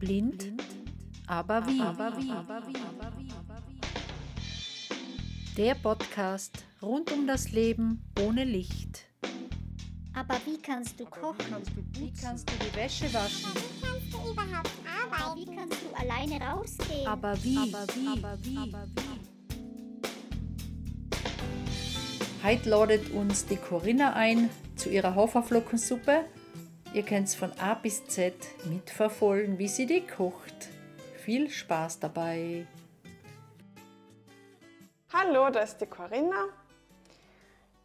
Blind, aber wie? Der Podcast rund um das Leben ohne Licht. Aber wie kannst du kochen? Wie kannst du die Wäsche waschen? Wie kannst du überhaupt arbeiten? Wie kannst du alleine rausgehen? Aber wie? Aber wie? Aber wie? Heute ladet uns die Corinna ein zu ihrer Haferflockensuppe. Ihr könnt es von A bis Z mitverfolgen, wie sie die kocht. Viel Spaß dabei! Hallo, da ist die Corinna.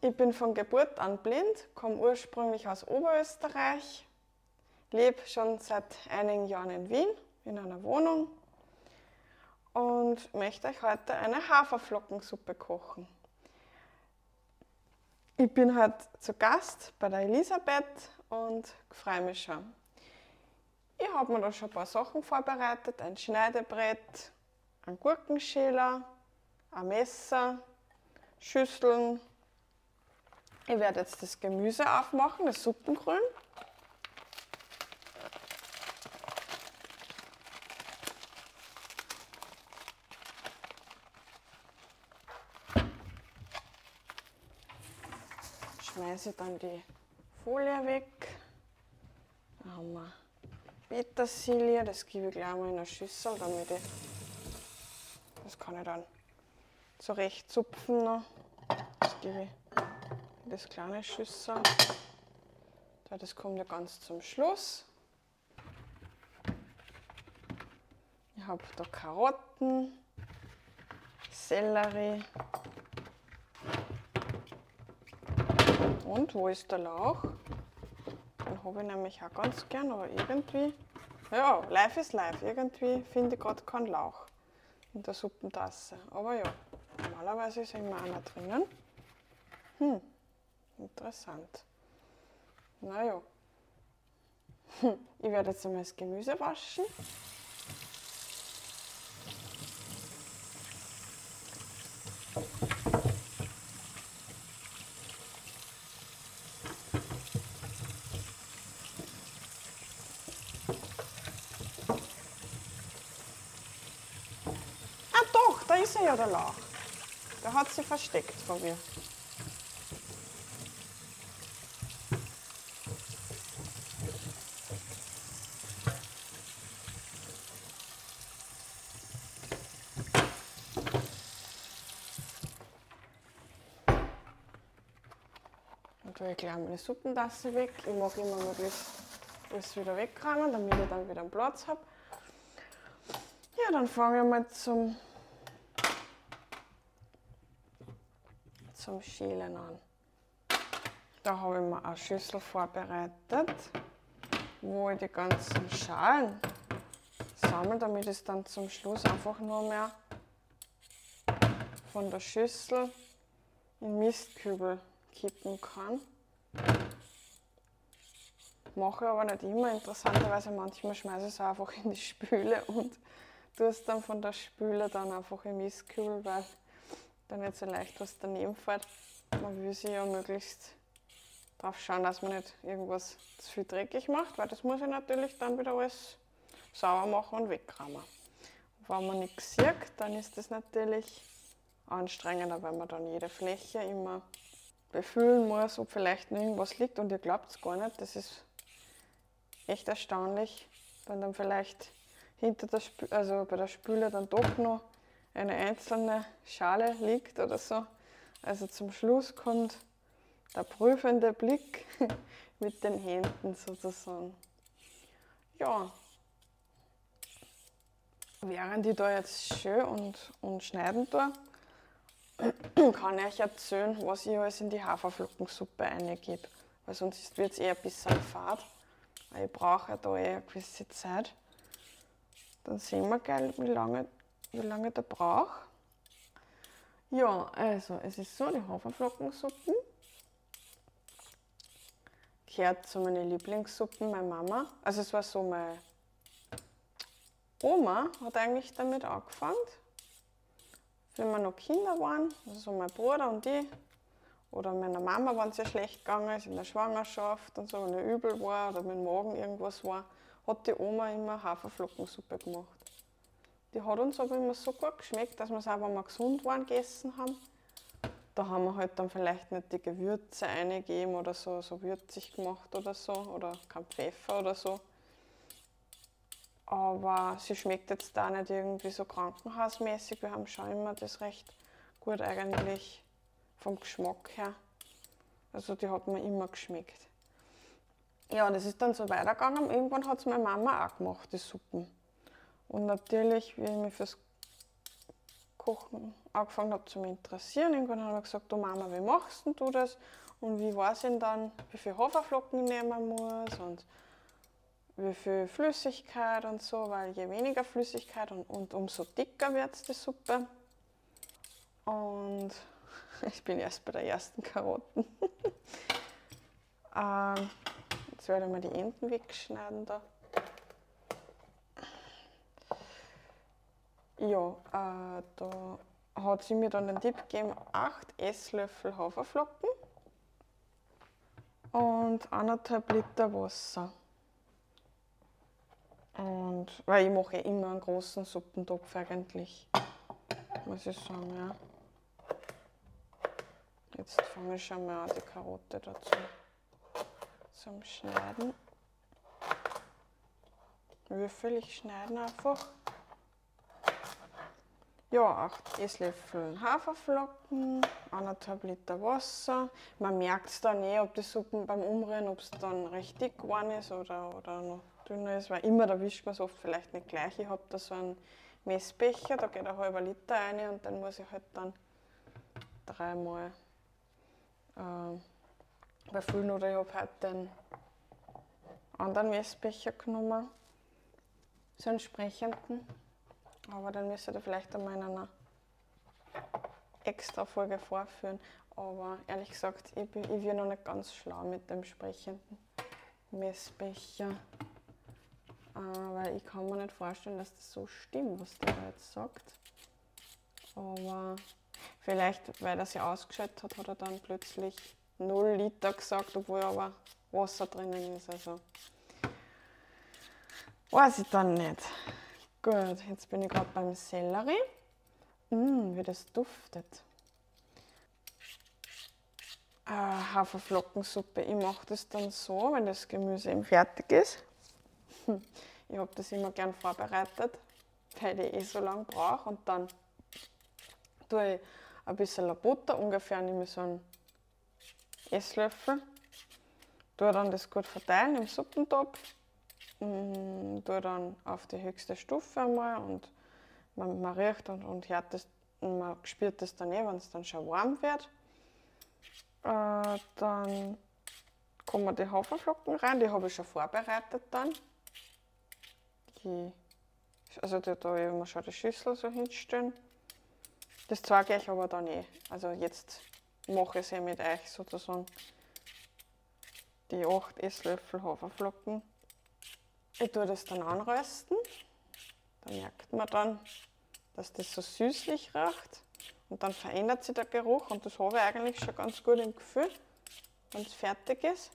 Ich bin von Geburt an blind, komme ursprünglich aus Oberösterreich, lebe schon seit einigen Jahren in Wien in einer Wohnung und möchte euch heute eine Haferflockensuppe kochen. Ich bin heute zu Gast bei der Elisabeth und freue mich schon. Ich habe mir da schon ein paar Sachen vorbereitet: ein Schneidebrett, ein Gurkenschäler, ein Messer, Schüsseln. Ich werde jetzt das Gemüse aufmachen, das Suppengrün. Schmeiße dann die Folie weg. Dann haben wir Petersilie, das gebe ich gleich mal in eine Schüssel, damit ich, das kann ich dann zurecht zupfen noch. Das gebe ich in das kleine Schüssel. Das kommt ja ganz zum Schluss. Ich habe da Karotten, Sellerie und wo ist der Lauch? Den habe ich nämlich auch ganz gern, aber irgendwie, ja, live ist live. Irgendwie finde ich gerade keinen Lauch in der Suppentasse. Aber ja, normalerweise ist immer einer drinnen. Hm, interessant. Naja. Hm, ich werde jetzt einmal das Gemüse waschen. Ah doch, da ist er ja der Lauch. Der hat sich versteckt vor mir. Dann tue ich gleich meine Suppentasse weg. Ich mache immer möglichst alles wieder wegräumen, damit ich dann wieder einen Platz habe. Ja, dann fange ich mal zum, zum Schälen an. Da habe ich mir eine Schüssel vorbereitet, wo ich die ganzen Schalen sammle, damit ich es dann zum Schluss einfach nur mehr von der Schüssel in Mistkübel kippen kann. Mache aber nicht immer. Interessanterweise manchmal schmeiße ich es einfach in die Spüle und tue es dann von der Spüle dann einfach im Mistkübel, weil da nicht so leicht was daneben fällt. Man will sich ja möglichst darauf schauen, dass man nicht irgendwas zu viel dreckig macht, weil das muss ich natürlich dann wieder alles sauber machen und wegräumen. Wenn man nichts sieht, dann ist das natürlich anstrengender, weil man dann jede Fläche immer befühlen muss, ob vielleicht noch irgendwas liegt und ihr glaubt es gar nicht. Das ist echt erstaunlich, wenn dann vielleicht hinter der Spü also bei der Spüle dann doch noch eine einzelne Schale liegt oder so. Also zum Schluss kommt der prüfende Blick mit den Händen sozusagen. Ja, während ich da jetzt schön und, und schneiden tue, kann ich euch erzählen, was ich alles in die Haferflockensuppe reingebe. Weil sonst wird es eher ein bisschen fad. Weil ich brauche da eh eine gewisse Zeit. Dann sehen wir gleich, wie lange, wie lange der braucht. Ja, also es ist so, die Haferflockensuppen gehört zu meinen Lieblingssuppen meiner Mama. Also es war so, meine Oma hat eigentlich damit angefangen, wenn wir noch Kinder waren, also so mein Bruder und ich, oder meiner Mama, wenn es ja schlecht gegangen ist in der Schwangerschaft und so, wenn er übel war oder mit dem Magen irgendwas war, hat die Oma immer Haferflockensuppe gemacht. Die hat uns aber immer so gut geschmeckt, dass wir es auch, wenn wir gesund waren, gegessen haben. Da haben wir halt dann vielleicht nicht die Gewürze eingegeben oder so, so würzig gemacht oder so, oder kein Pfeffer oder so. Aber sie schmeckt jetzt da nicht irgendwie so krankenhausmäßig. Wir haben schon immer das recht gut eigentlich vom Geschmack her. Also die hat mir immer geschmeckt. Ja, es ist dann so weitergegangen. Irgendwann hat es meine Mama auch gemacht, die Suppen. Und natürlich, wie ich mich fürs Kochen angefangen habe zu interessieren, irgendwann habe ich gesagt, du Mama, wie machst du das? Und wie weiß ich dann, wie viel Haferflocken ich nehmen muss und wie viel Flüssigkeit und so, weil je weniger Flüssigkeit und, und umso dicker wird die Suppe. Und ich bin erst bei der ersten Karotten. ähm, jetzt werde ich mal die Enden wegschneiden da. Ja, äh, da hat sie mir dann den Tipp gegeben, 8 Esslöffel Haferflocken und anderthalb Liter Wasser. Und, weil ich mache immer einen großen Suppentopf eigentlich, muss ich sagen, ja. Jetzt fange ich schon mal an, die Karotte dazu zum Schneiden. Würfel ich schneiden einfach. Ja, 8 Esslöffel Haferflocken, 1,5 Liter Wasser. Man merkt es dann eh, ob die Suppen beim Umrühren, ob es dann recht dick geworden ist oder, oder noch dünner ist, weil immer da wischt man es oft vielleicht nicht gleich. Ich habe da so einen Messbecher, da geht ein halber Liter rein und dann muss ich halt dann dreimal äh, befüllen oder ich habe heute einen anderen Messbecher genommen, so einen entsprechenden. Aber dann müsste ihr vielleicht einmal in einer extra Folge vorführen. Aber ehrlich gesagt, ich bin, ich bin noch nicht ganz schlau mit dem sprechenden Messbecher. Äh, weil ich kann mir nicht vorstellen, dass das so stimmt, was der jetzt sagt. Aber vielleicht, weil er sich ausgeschaltet hat, hat er dann plötzlich 0 Liter gesagt, obwohl aber Wasser drinnen ist. Also weiß ich dann nicht. Gut, jetzt bin ich gerade beim Sellerie. Mmh, wie das duftet. Äh, Haferflockensuppe. Ich mache das dann so, wenn das Gemüse eben fertig ist. Hm, ich habe das immer gern vorbereitet, weil ich eh so lange brauche. Und dann tue ich ein bisschen Butter, ungefähr nehme ich so einen Esslöffel. Tue dann das gut verteilen im Suppentopf mh, tue dann auf die höchste Stufe einmal und man, man riecht und, und hört das, und man spürt das dann eh, wenn es dann schon warm wird. Äh, dann kommen die Haferflocken rein, die habe ich schon vorbereitet dann. Die, also da, da will man schon die Schüssel so hinstellen. Das zeige ich aber dann eh. Also jetzt mache ich es eh mit euch sozusagen. Die 8 Esslöffel Haferflocken ich tue das dann anrösten. Da merkt man dann, dass das so süßlich riecht. Und dann verändert sich der Geruch und das habe ich eigentlich schon ganz gut im Gefühl, wenn es fertig ist.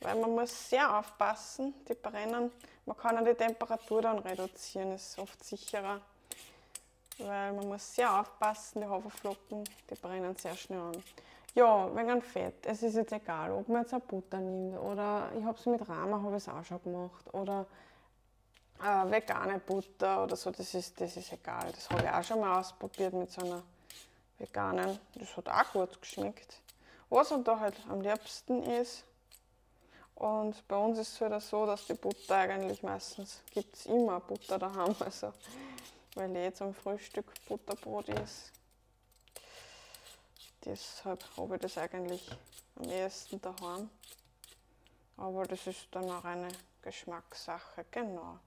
Weil man muss sehr aufpassen, die brennen. Man kann auch die Temperatur dann reduzieren, ist oft sicherer. Weil man muss sehr aufpassen, die Haferflocken, die brennen sehr schnell an. Ja, wegen Fett. Es ist jetzt egal, ob man jetzt eine Butter nimmt oder ich habe es mit Rama habe auch schon gemacht oder äh, vegane Butter oder so, das ist, das ist egal. Das habe ich auch schon mal ausprobiert mit so einer veganen. Das hat auch gut geschmeckt. Was halt da halt am liebsten ist, und bei uns ist es halt so, dass die Butter eigentlich meistens gibt es immer Butter daheim, also weil eh zum Frühstück Butterbrot ist Deshalb habe ich das eigentlich am ehesten daheim. Aber das ist dann auch eine Geschmackssache, genau.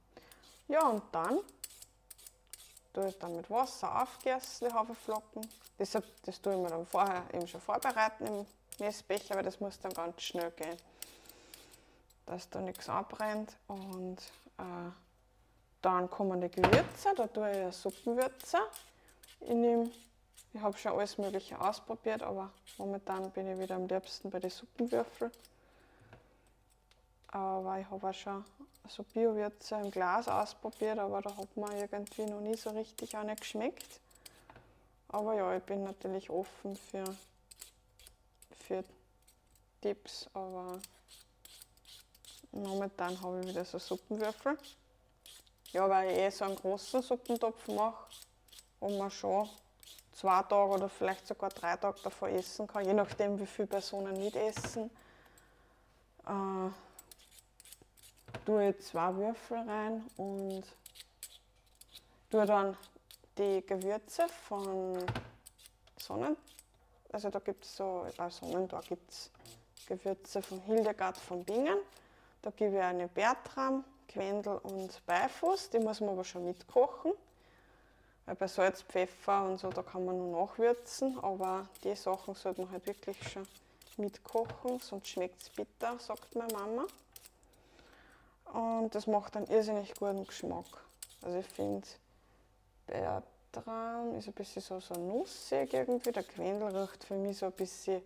Ja, und dann tue ich dann mit Wasser aufgießen, die Haferflocken. Das, das tue ich mir dann vorher eben schon vorbereiten im Messbecher, weil das muss dann ganz schnell gehen, dass da nichts abbrennt. Und äh, dann kommen die Gewürze, da tue ich eine Suppenwürze. Ich nehme ich habe schon alles Mögliche ausprobiert, aber momentan bin ich wieder am liebsten bei den Suppenwürfeln. Aber ich habe auch schon so Bio-Würze im Glas ausprobiert, aber da hat mir irgendwie noch nie so richtig eine geschmeckt. Aber ja, ich bin natürlich offen für, für Tipps, aber momentan habe ich wieder so Suppenwürfel. Ja, weil ich eh so einen großen Suppentopf mache und man schon zwei Tage oder vielleicht sogar drei Tage davon essen kann, je nachdem wie viele Personen nicht essen. Äh, tue ich zwei Würfel rein und tue dann die Gewürze von Sonnen. Also da gibt es so, bei Sonnen, da gibt es Gewürze von Hildegard von Bingen. Da gebe ich eine Bertram, Quendel und Beifuß. Die muss man aber schon mitkochen. Weil bei Salz, Pfeffer und so, da kann man nur nachwürzen, aber die Sachen sollte man halt wirklich schon mitkochen, sonst schmeckt es bitter, sagt meine Mama. Und das macht einen irrsinnig guten Geschmack. Also ich finde, Bertram ist ein bisschen so, so nussig irgendwie, der Quendel riecht für mich so ein bisschen,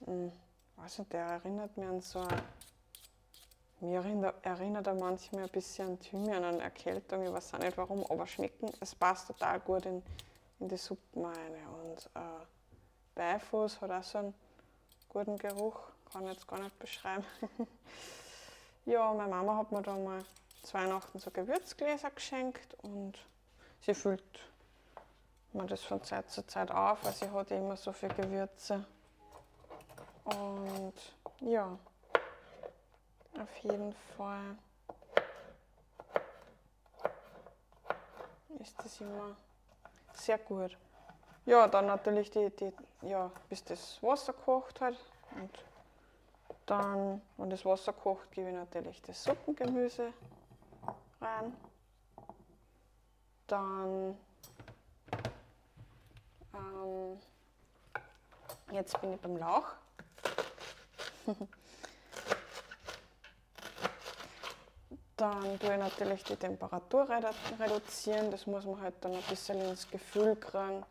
mh, hm, weiß nicht, der erinnert mich an so ein mir erinnert, er manchmal ein bisschen an Thymian, an Erkältung, ich weiß auch nicht warum, aber schmecken, es passt total gut in, in die Suppen rein. Und äh, Beifuß hat auch so einen guten Geruch, kann ich jetzt gar nicht beschreiben. ja, meine Mama hat mir da mal zu Weihnachten so Gewürzgläser geschenkt und sie füllt mir das von Zeit zu Zeit auf, weil sie hat immer so viele Gewürze. Und ja, auf jeden Fall ist das immer sehr gut. Ja, dann natürlich die, die ja, bis das Wasser kocht hat. Und dann, wenn das Wasser kocht, gebe ich natürlich das Suppengemüse rein. Dann ähm, jetzt bin ich beim Lauch. Dann tue ich natürlich die Temperatur reduzieren. Das muss man halt dann ein bisschen ins Gefühl kriegen.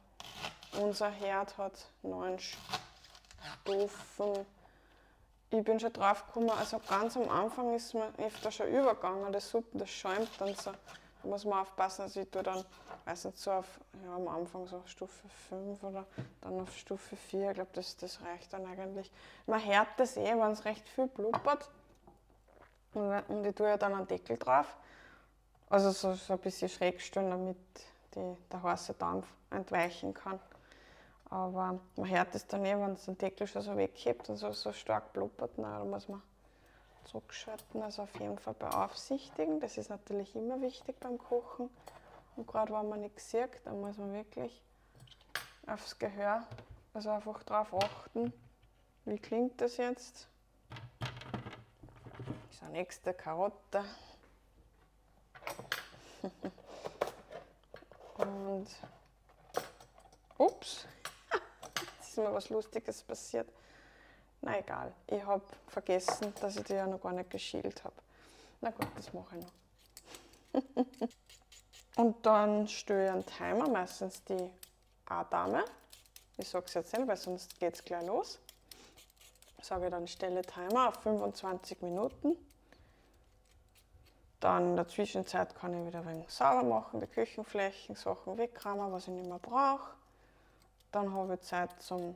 Unser Herd hat neun Stufen. Ich bin schon drauf gekommen, also ganz am Anfang ist mir öfter schon übergegangen, das Suppen, das schäumt dann so. Da muss man aufpassen, also ich tue dann, weiß nicht, so auf, ja, am Anfang so Stufe 5 oder dann auf Stufe 4. Ich glaube, das, das reicht dann eigentlich. Man hört das eh, wenn es recht viel blubbert und ich tue ja dann einen Deckel drauf. Also so, so ein bisschen schräg stellen, damit die, der heiße Dampf entweichen kann. Aber man hört es dann eh, wenn es den Deckel schon so weghebt und so, so stark blubbert, na, da muss man zurückschalten. Also auf jeden Fall beaufsichtigen. Das ist natürlich immer wichtig beim Kochen. Und gerade wenn man nichts sieht, dann muss man wirklich aufs Gehör, also einfach darauf achten, wie klingt das jetzt so, nächste Karotte. Und ups, jetzt ist mir was Lustiges passiert. Na egal, ich habe vergessen, dass ich die ja noch gar nicht geschält habe. Na gut, das mache ich noch. Und dann stelle ich einen Timer, meistens die A-Dame. Ich sage es jetzt nicht, weil sonst geht es gleich los sage dann stelle Timer auf 25 Minuten. Dann in der Zwischenzeit kann ich wieder ein wenig sauber machen, die Küchenflächen, Sachen wegräumen, was ich nicht mehr brauche. Dann habe ich Zeit zum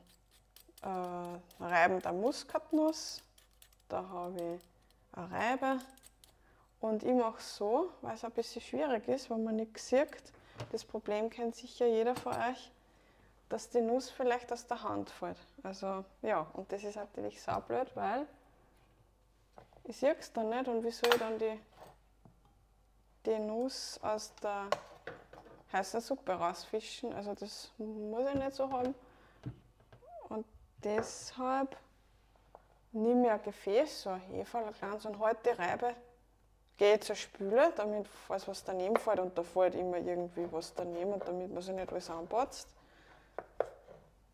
äh, Reiben der Muskatnuss. Da habe ich eine Reibe. Und ich mache es so, weil es ein bisschen schwierig ist, wenn man nichts sieht. Das Problem kennt sicher jeder von euch dass die Nuss vielleicht aus der Hand fällt. Also ja, und das ist natürlich saublöd, weil ich sehe es dann nicht und wie soll ich dann die, die Nuss aus der heißen Suppe rausfischen? Also das muss ich nicht so haben. Und deshalb nehme ich ein Gefäß, so ein Hefe ein kleines und halte die Reibe, gehe zur Spüle, damit falls was daneben fällt und da fällt immer irgendwie was daneben damit man sich nicht alles anpatzt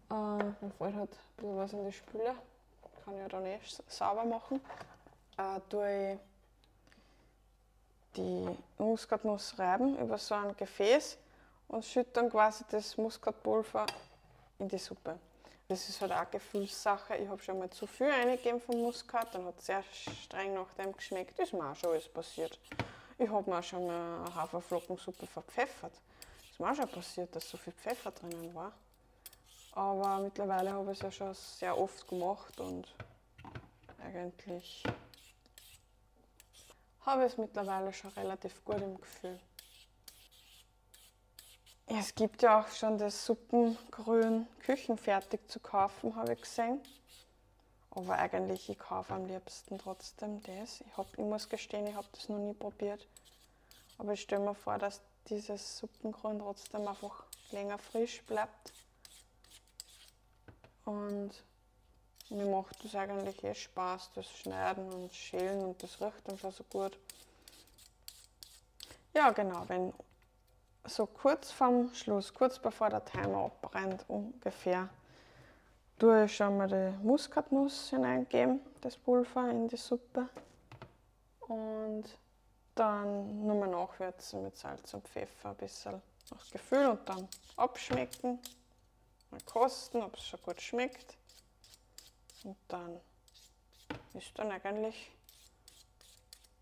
äh, dann fällt halt ein bisschen was in die Spüle. Kann ja dann eh sauber machen. Äh, tue ich die Muskatnuss reiben über so ein Gefäß und schütte dann quasi das Muskatpulver in die Suppe. Das ist halt auch Gefühlssache. Ich habe schon mal zu viel eingegeben vom Muskat, dann hat es sehr streng nach dem geschmeckt. Das ist mir auch schon alles passiert. Ich habe mir auch schon mal eine Haferflockensuppe verpfeffert. Das ist mir auch schon passiert, dass so viel Pfeffer drinnen war. Aber mittlerweile habe ich es ja schon sehr oft gemacht und eigentlich habe ich es mittlerweile schon relativ gut im Gefühl. Es gibt ja auch schon das Suppengrün küchenfertig zu kaufen, habe ich gesehen. Aber eigentlich, ich kaufe am liebsten trotzdem das. Ich, hab, ich muss gestehen, ich habe das noch nie probiert. Aber ich stelle mir vor, dass dieses Suppengrün trotzdem einfach länger frisch bleibt. Und mir macht das eigentlich eh Spaß, das Schneiden und Schälen und das riecht schon so gut. Ja, genau, wenn so kurz vorm Schluss, kurz bevor der Timer abbrennt ungefähr, tue ich schon mal die Muskatnuss hineingeben, das Pulver in die Suppe. Und dann nur mal nachwürzen mit Salz und Pfeffer, ein bisschen nach Gefühl und dann abschmecken, mal kosten, ob es schon gut schmeckt. Und dann ist dann eigentlich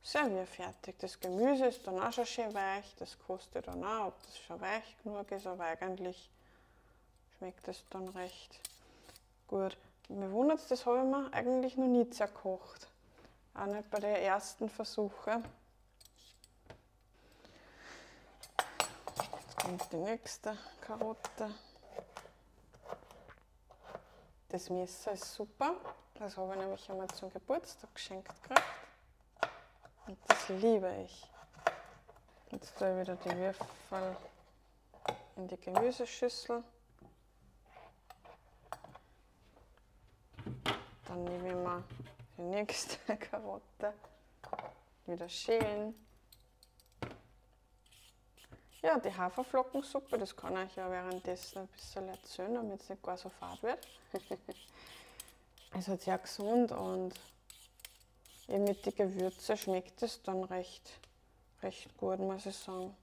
servierfertig. Das Gemüse ist dann auch schon schön weich, das kostet dann auch, ob das schon weich genug ist, aber eigentlich schmeckt es dann recht gut. Mir wundert es, das habe ich mir eigentlich noch nie zerkocht. Auch nicht bei den ersten Versuchen. Jetzt kommt die nächste Karotte. Das Messer ist super. Das habe ich nämlich einmal zum Geburtstag geschenkt gekriegt. Und das liebe ich. Jetzt tue ich wieder die Würfel in die Gemüseschüssel. Dann nehme ich mal die nächste Karotte. Wieder schälen. Ja, die Haferflockensuppe, das kann ich ja währenddessen ein bisschen erzählen, damit es nicht gar so fad wird. es ist sehr gesund und eben mit den Gewürzen schmeckt es dann recht, recht gut, muss ich sagen.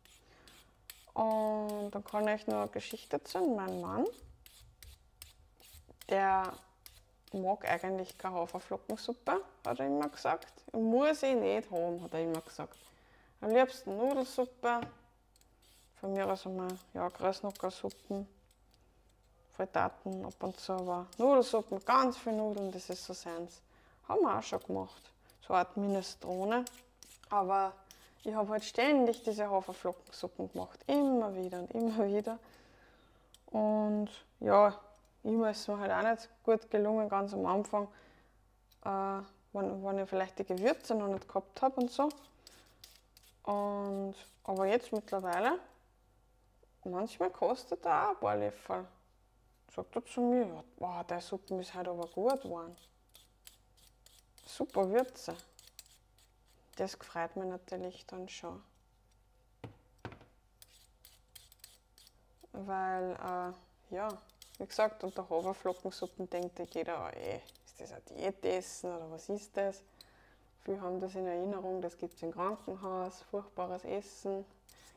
Und dann kann ich noch eine Geschichte erzählen. Mein Mann, der mag eigentlich keine Haferflockensuppe, hat er immer gesagt. Muss ich nicht haben, hat er immer gesagt. Am liebsten Nudelsuppe, von mir aus einmal ja, Grasnockersuppen, Frittaten ab und zu, aber Nudelsuppen, ganz viel Nudeln, das ist so seins. Haben wir auch schon gemacht so eine Art Minestrone. Aber ich habe halt ständig diese Haferflockensuppen gemacht. Immer wieder und immer wieder. Und ja, immer ist es mir halt auch nicht gut gelungen, ganz am Anfang, äh, wenn, wenn ich vielleicht die Gewürze noch nicht gehabt habe und so. Und, aber jetzt mittlerweile, manchmal kostet er auch ein paar Löffel. Sagt er zu mir, wow, der Suppen ist halt aber gut geworden super Würze. Das freut mich natürlich dann schon. Weil, äh, ja, wie gesagt, unter Haferflockensuppen denkt ja jeder, oh, ey, ist das ein Diätessen oder was ist das? Viele haben das in Erinnerung, das gibt es im Krankenhaus, furchtbares Essen,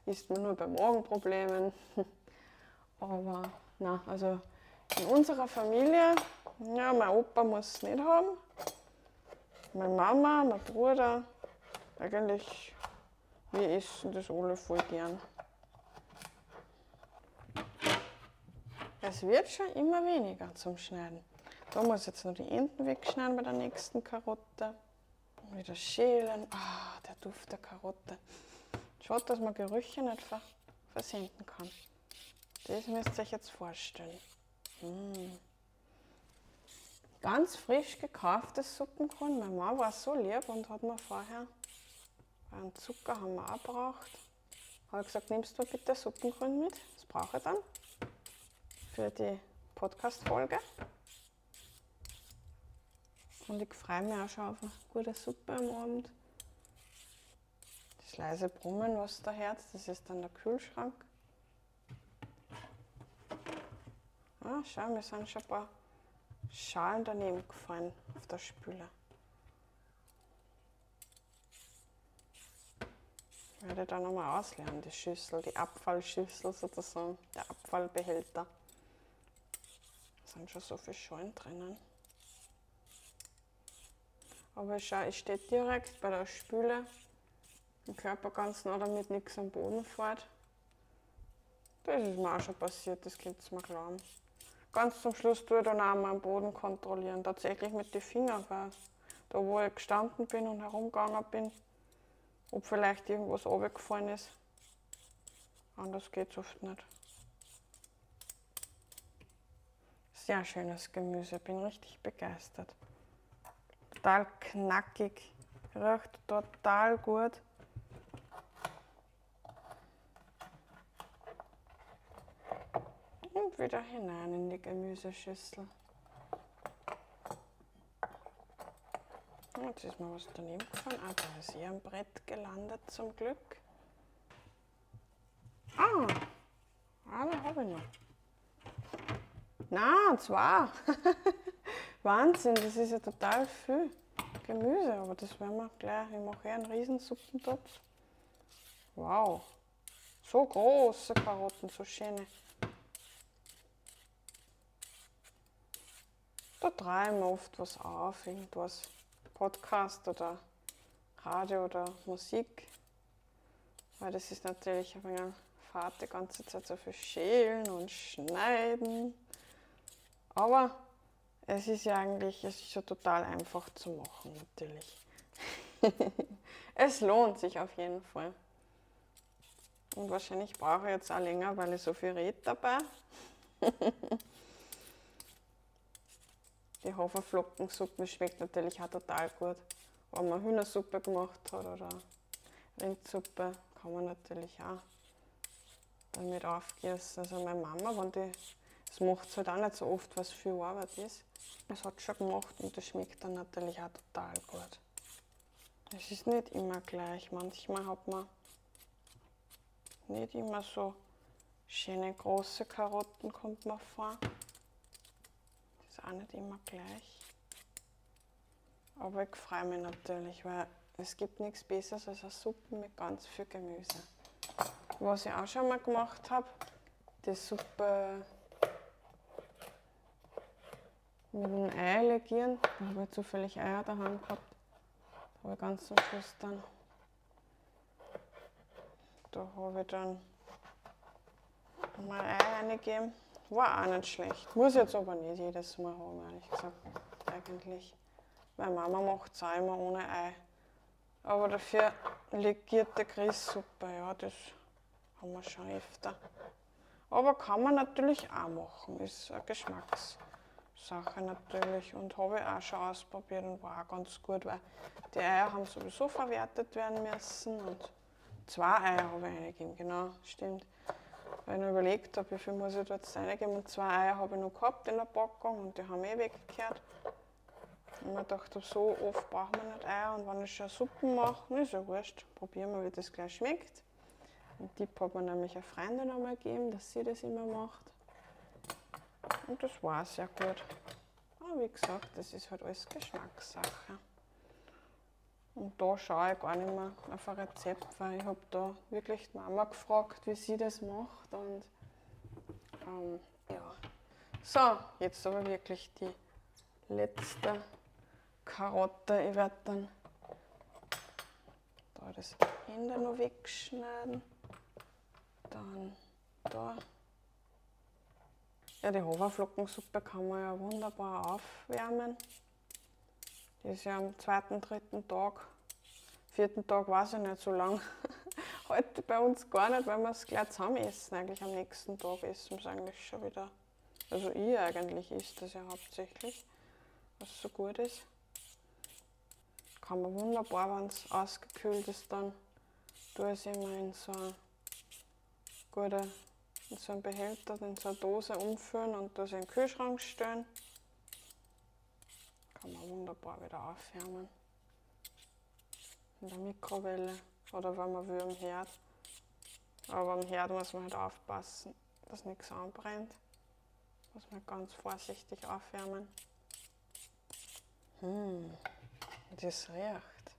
man nur bei Magenproblemen. Aber na, also in unserer Familie, ja, mein Opa muss es nicht haben, meine Mama, mein Bruder, eigentlich, wir essen das alle voll gern. Es wird schon immer weniger zum Schneiden. Da muss ich jetzt noch die Enden wegschneiden bei der nächsten Karotte. Wieder schälen. Ah, der Duft der Karotte. Schaut, dass man Gerüche nicht versenden kann. Das müsst ihr euch jetzt vorstellen. Mmh ganz frisch gekauftes Suppenkorn. Meine Mama war so lieb und hat mir vorher einen Zucker haben wir auch gebraucht. Habe gesagt, nimmst du bitte Suppengrün mit? Das brauche ich dann für die Podcast-Folge. Und ich freue mich auch schon auf eine gute Suppe am Abend. Das leise Brummen, was da Herz, das ist dann der Kühlschrank. Ah, schau, wir sind schon ein paar Schalen daneben gefallen auf der Spüle. Ich werde da nochmal ausleeren, die Schüssel, die Abfallschüssel sozusagen, der Abfallbehälter. sind schon so viele Schalen drinnen. Aber schau, ich stehe direkt bei der Spüle, im Körper ganz nah, damit nichts am Boden fährt. Das ist mir auch schon passiert, das könnt ihr mir glauben. Ganz zum Schluss tue ich dann auch mal am Boden kontrollieren, tatsächlich mit den Fingern, weil da wo ich gestanden bin und herumgegangen bin, ob vielleicht irgendwas runtergefallen ist. Anders geht es oft nicht. Sehr schönes Gemüse, bin richtig begeistert. Total knackig, riecht total gut. Und wieder hinein in die Gemüseschüssel. Jetzt ist mir was daneben gefallen. Ah, da ist hier ein Brett gelandet zum Glück. Ah, ah da habe ich noch. Na, zwei. Wahnsinn, das ist ja total viel Gemüse, aber das werden wir gleich. Ich mache hier einen riesen Suppentopf. Wow, so große Karotten, so schöne. Da treiben wir oft was auf, irgendwas, Podcast oder Radio oder Musik. Weil das ist natürlich ein wenig Fahrt die ganze Zeit so viel schälen und schneiden. Aber es ist ja eigentlich, es ist ja total einfach zu machen, natürlich. es lohnt sich auf jeden Fall. Und wahrscheinlich brauche ich jetzt auch länger, weil ich so viel rede dabei. Die Haferflockensuppe schmeckt natürlich auch total gut. Wenn man Hühnersuppe gemacht hat oder Rindsuppe, kann man natürlich auch damit aufgießen. Also meine Mama, wenn die das macht es halt auch nicht so oft, was viel Arbeit ist. Es hat schon gemacht und das schmeckt dann natürlich auch total gut. Es ist nicht immer gleich. Manchmal hat man nicht immer so schöne große Karotten, kommt man vor. Ist auch nicht immer gleich. Aber ich freue mich natürlich, weil es gibt nichts Besseres als eine Suppe mit ganz viel Gemüse. Was ich auch schon mal gemacht habe, die Suppe mit einem Ei legieren. Da habe ich zufällig Eier daheim gehabt. Da habe ich ganz zum Schluss dann. Da habe ich dann mal Ei reingegeben. War auch nicht schlecht. Muss jetzt aber nicht jedes Mal haben, ehrlich gesagt. Eigentlich. Meine Mama macht es auch immer ohne Ei. Aber dafür legierte Grießsuppe, ja, das haben wir schon öfter. Aber kann man natürlich auch machen, ist eine Geschmacks. Sache natürlich und habe ich auch schon ausprobiert und war auch ganz gut, weil die Eier haben sowieso verwertet werden müssen und zwei Eier habe ich reingegeben, genau, stimmt. Weil ich noch überlegt habe, wie viel muss ich da jetzt reingeben und zwei Eier habe ich noch gehabt in der Packung und die haben eh weggekehrt. Und ich dachte, so oft braucht man nicht Eier und wenn ich schon Suppen mache, ist ja wurscht, probieren wir, wie das gleich schmeckt. Den Tipp hat mir nämlich eine Freundin einmal gegeben, dass sie das immer macht. Und das war sehr gut. Aber wie gesagt, das ist halt alles Geschmackssache. Und da schaue ich gar nicht mehr auf ein Rezept, weil ich habe da wirklich die Mama gefragt, wie sie das macht. Und ähm, ja. So, jetzt aber wirklich die letzte Karotte. Ich werde dann da das Ende noch wegschneiden. Dann da ja, die Haferflockensuppe kann man ja wunderbar aufwärmen. Ist ja am zweiten, dritten Tag, vierten Tag weiß ich nicht so lang. Heute bei uns gar nicht, weil wir es gleich zusammen essen. Eigentlich am nächsten Tag essen wir es eigentlich schon wieder. Also ich eigentlich isst das ja hauptsächlich, was so gut ist. Kann man wunderbar, wenn es ausgekühlt ist, dann tue ich es immer in so eine gute in so einen Behälter, in so eine Dose umfüllen und das in den Kühlschrank stellen. Kann man wunderbar wieder aufwärmen. In der Mikrowelle oder wenn man will am Herd. Aber am Herd muss man halt aufpassen, dass nichts anbrennt. Muss man ganz vorsichtig aufwärmen. Hm, das riecht.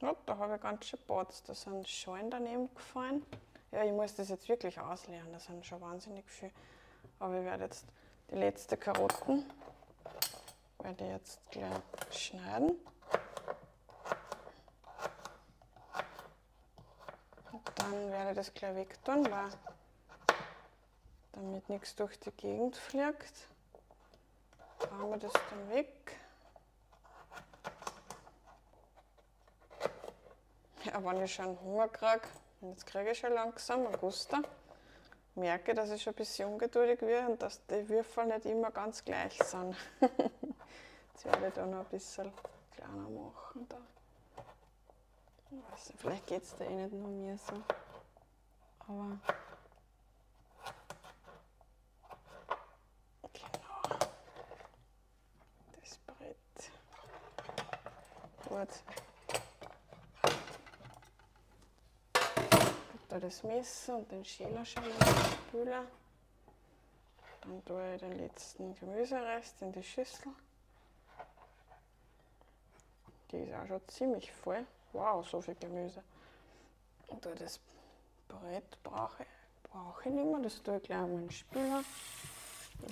Ja, da habe ich ganz schön Bots. Da sind Schalen daneben gefallen. Ja, ich muss das jetzt wirklich ausleeren, das sind schon wahnsinnig viel. Aber ich werde jetzt die letzte Karotten werde jetzt gleich schneiden. Und dann werde ich das gleich wegtun, weil damit nichts durch die Gegend fliegt. Bauen wir das dann weg. Ja, wenn ich schon Hunger kriege, jetzt kriege ich schon langsam Augusta, merke, dass ich schon ein bisschen ungeduldig werde und dass die Würfel nicht immer ganz gleich sind. jetzt werde ich da noch ein bisschen kleiner machen. Da. Ich nicht, vielleicht geht es da eh nicht nur mir so. Aber genau. Das Brett. Gut. da das Messer und den Schäler schon in den Spüler. Dann tue ich den letzten Gemüserest in die Schüssel. Die ist auch schon ziemlich voll. Wow, so viel Gemüse. Und da das Brett brauche, brauche ich nicht mehr. Das tue ich gleich in den Spüler.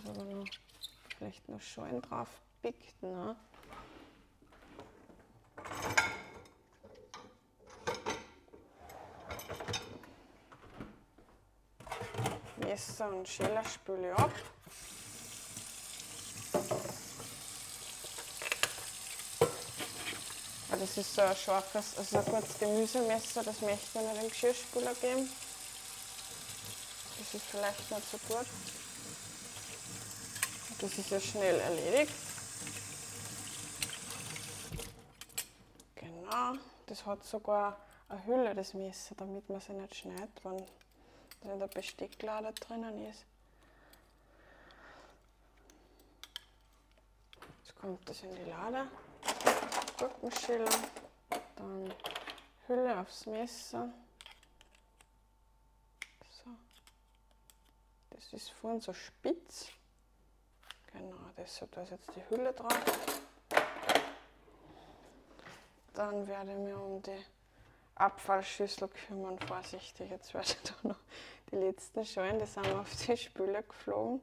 Da aber noch vielleicht noch Schalen drauf pickt. Ne? Messer und Schäler spüle ab. Das ist so ein scharfes, also ein kurzes Gemüsemesser, das möchte ich nicht dem Geschirrspüler geben. Das ist vielleicht nicht so gut. Das ist ja schnell erledigt. Genau, das hat sogar eine Hülle, das Messer, damit man sie nicht schneidet, wenn in der Besticklade drinnen ist. Jetzt kommt das in die Lade. Gurkenschiller, dann Hülle aufs Messer. So. Das ist vorhin so spitz. Genau, deshalb da ist jetzt die Hülle drauf. Dann werde ich mir um die Abfallschüssel kümmern, vorsichtig. Jetzt werde ich da noch die letzten Schalen, die sind auf die Spüle geflogen.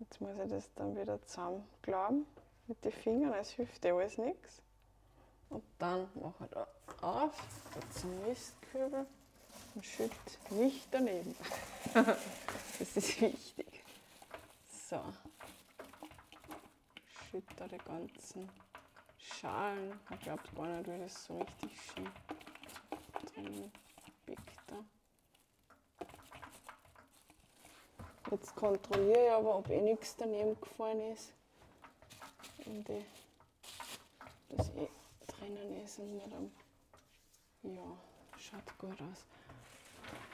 Jetzt muss ich das dann wieder zusammenklappen mit den Fingern, hilft ja alles nichts. Und dann mache ich da auf, zum Mistkübel und schütte nicht daneben. das ist wichtig. So. Schütte da die ganzen Schalen. Ich glaube gar nicht, wie das so richtig schön drin biegt da. Jetzt kontrolliere ich aber, ob eh nichts daneben gefallen ist. Und die, das eh drinnen ist und nicht am. Ja, schaut gut aus.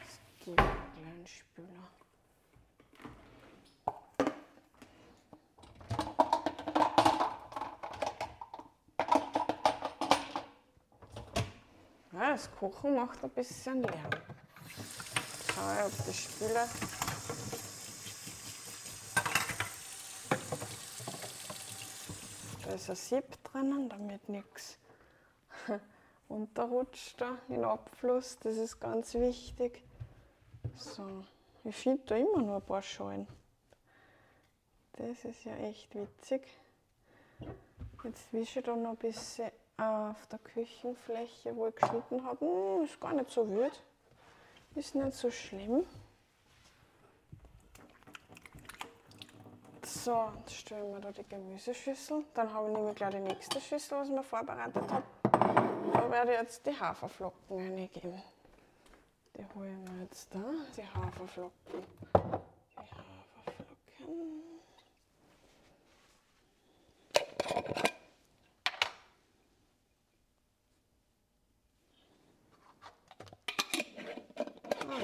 Das ich einen Spüler. Ja, das Kochen macht ein bisschen Lärm. Schau ob die Spüle ist ein Sieb drinnen, damit nichts unterrutscht da in Abfluss. Das ist ganz wichtig. So, ich finde da immer noch ein paar Schalen. Das ist ja echt witzig. Jetzt wische ich da noch ein bisschen auf der Küchenfläche, wo ich geschnitten habe. Hm, ist gar nicht so wild. Ist nicht so schlimm. So, jetzt stellen wir da die Gemüseschüssel. Dann habe ich nämlich gleich die nächste Schüssel, was mir vorbereitet habe. Da werde ich jetzt die Haferflocken reingeben. Die holen wir jetzt da, die Haferflocken. Die Haferflocken. Ah.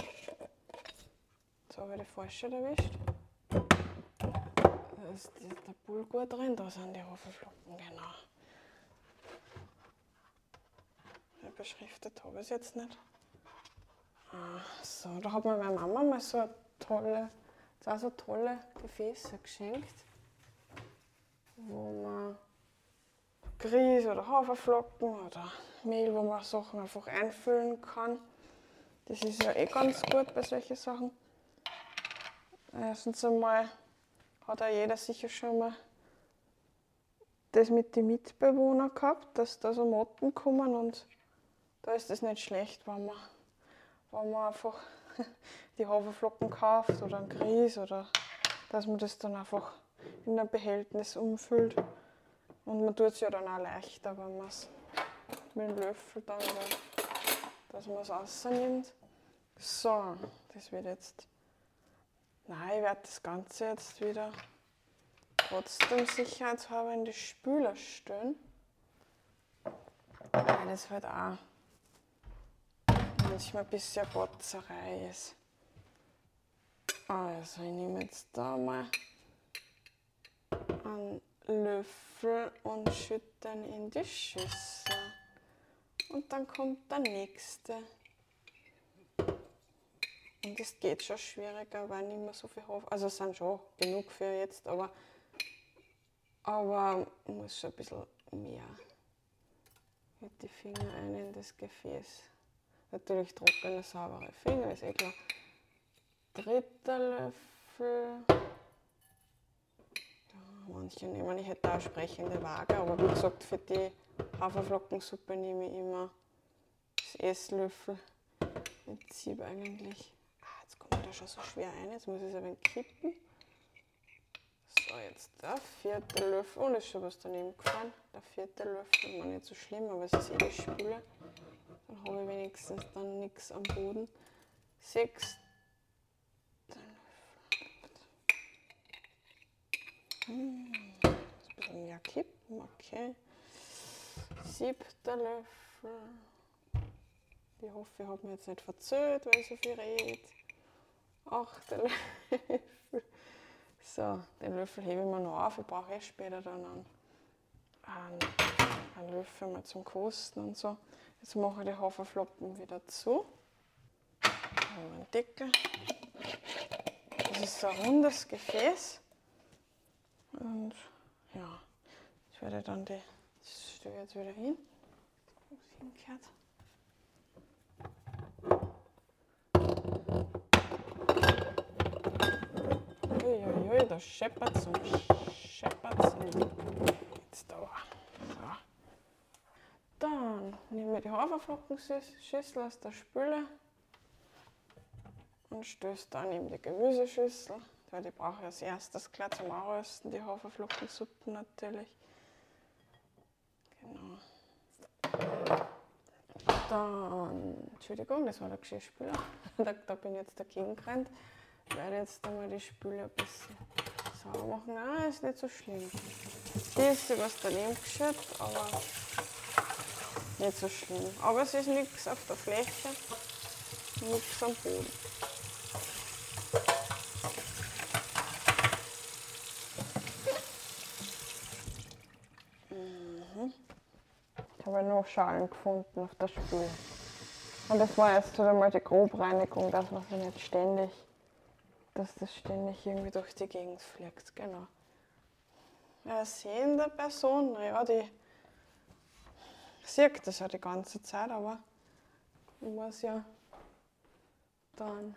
So habe ich die falsche erwischt ist der Bulgur drin, da sind die Haferflocken, genau. Beschriftet habe ich es jetzt nicht. Ah, so, da hat mir meine Mama mal so tolle, auch so tolle Gefäße geschenkt, wo man Grieß oder Haferflocken oder Mehl, wo man Sachen einfach einfüllen kann. Das ist ja eh ganz gut bei solchen Sachen. Erstens einmal hat auch jeder sicher schon mal das mit den Mitbewohnern gehabt, dass da so Motten kommen und da ist es nicht schlecht, wenn man, wenn man einfach die Haferflocken kauft oder einen Grieß oder dass man das dann einfach in ein Behältnis umfüllt. Und man tut es ja dann auch leichter, wenn man es mit dem Löffel dann, dass man es rausnimmt. So, das wird jetzt. Nein, ich werde das Ganze jetzt wieder trotzdem sicherheitshalber in die Spüler stellen. Weil das halt auch manchmal ein bisschen Botzerei ist. Also, ich nehme jetzt da mal einen Löffel und schütte den in die Schüssel. Und dann kommt der nächste. Und es geht schon schwieriger, weil ich nicht mehr so viel habe. Also es sind schon genug für jetzt, aber, aber muss schon ein bisschen mehr mit die Finger ein in das Gefäß. Natürlich trockene, saubere Finger, ist eh klar. Dritter Löffel. Manche nehmen, ich hätte auch sprechende Waage, aber wie gesagt, für die Haferflockensuppe nehme ich immer das Esslöffel mit Sieb eigentlich. Da schon so schwer ein, jetzt muss ich es ein wenig kippen. So, jetzt der vierte Löffel. Oh, ist schon was daneben gefallen. Der vierte Löffel war nicht so schlimm, aber es ist eh die Spüle. Dann habe ich wenigstens dann nichts am Boden. Sechster Löffel. Hm, ein bisschen mehr kippen, okay. Siebter Löffel. Ich hoffe, ich habe mich jetzt nicht verzählt, weil ich so viel rede. Achter Löffel. So, den Löffel hebe ich mir noch auf. Ich brauche eh später dann einen, einen, Löffel mal zum Kosten und so. Jetzt mache ich die Haferflocken wieder zu. Dann einen Deckel. Das ist so ein rundes Gefäß. Und ja, jetzt werde ich dann die, das stelle ich jetzt wieder hin. Wo es hingehört. Uiuiui, da scheppert es und scheppert es. Jetzt da. So. Dann nehmen wir die Haferflockenschüssel aus der Spüle und stößt dann in die Gemüseschüssel. Weil die brauche ich als erstes gleich zum Anrösten, die Haferflockensuppe natürlich. Genau. Dann, Entschuldigung, das war der Geschirrspüler. Da, da bin ich jetzt dagegen gerannt. Ich werde jetzt einmal die Spüle ein bisschen sauber machen. Ah, ist nicht so schlimm. Die ist übers daneben geschüttet, aber nicht so schlimm. Aber es ist nichts auf der Fläche, nichts am Boden. Mhm. Ich habe noch Schalen gefunden auf der Spüle. Und das war jetzt einmal die Grobreinigung, dass man sie nicht ständig, dass das ständig irgendwie durch die Gegend fliegt. Genau. Eine sehende Person, ja, die sieht das ja die ganze Zeit, aber muss ja dann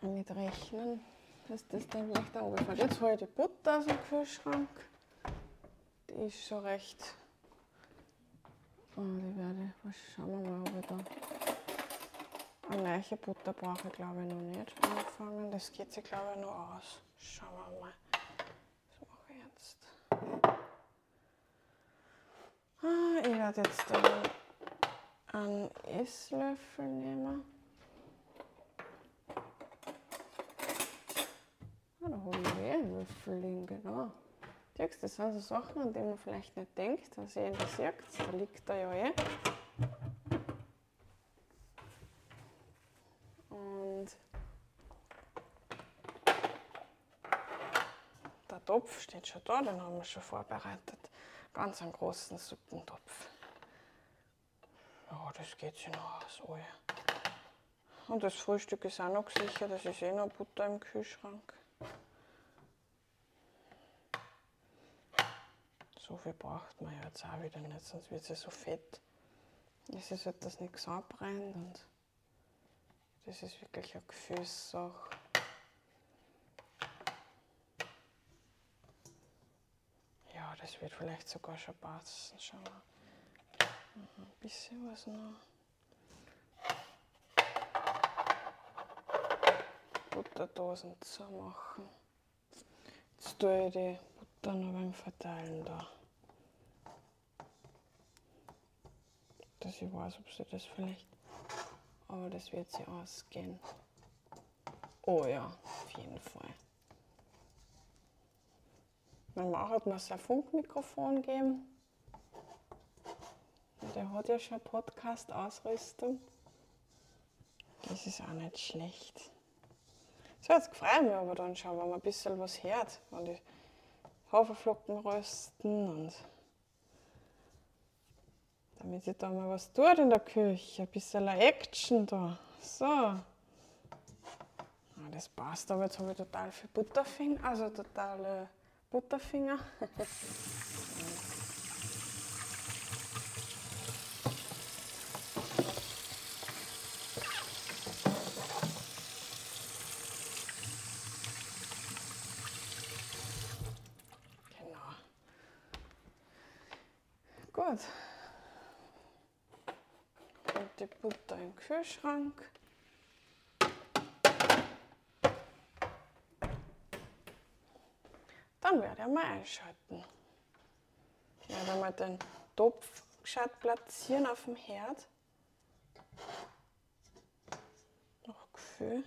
damit rechnen, dass das dann vielleicht da oben fällt. Jetzt hole ich die Butter aus dem Kühlschrank. Die ist schon recht. Oh, die werde was schauen wir mal, ob ich da. Eine neue Butter brauche ich glaube ich noch nicht anfangen. Das geht sich glaube ich noch aus. Schauen wir mal. Was mache ich jetzt? Ah, ich werde jetzt einen Esslöffel nehmen. Ah, da habe ich eh einen Löffel liegen, genau. Das sind so Sachen, an die man vielleicht nicht denkt, was ihr interessiert. Da liegt er ja eh. Topf steht schon da, den haben wir schon vorbereitet. Ganz einen großen Suppentopf. Ja, das geht sich noch aus. Oh. Und das Frühstück ist auch noch sicher, das ist eh noch Butter im Kühlschrank. So viel braucht man ja jetzt auch wieder nicht, sonst wird sie so fett. Es ist halt, dass nichts abbrennt und das ist wirklich eine Gefühlssache. Das wird vielleicht sogar schon passen. Wir. Mhm, Ein bisschen was noch. Butterdosen zu machen. Jetzt tue ich die Butter noch beim Verteilen da. Dass ich weiß, ob sie das vielleicht. Aber das wird sie ausgehen. Oh ja, auf jeden Fall. Meine Mama hat mir sein Funkmikrofon gegeben. Der hat ja schon Podcast-Ausrüstung. Das ist auch nicht schlecht. So, jetzt freue ich mich aber dann schon, wenn man ein bisschen was hört. Wenn die Haferflocken rösten und damit sich da mal was tut in der Küche. Ein bisschen Action da. So. Ah, das passt, aber jetzt habe ich total viel Butterfinger, also totale Butterfinger. Genau. Gut. Und die Butter im Kühlschrank. Dann werde ich mal einschalten. Ich werde einmal den Topf gescheit platzieren auf dem Herd. Noch Gefühl.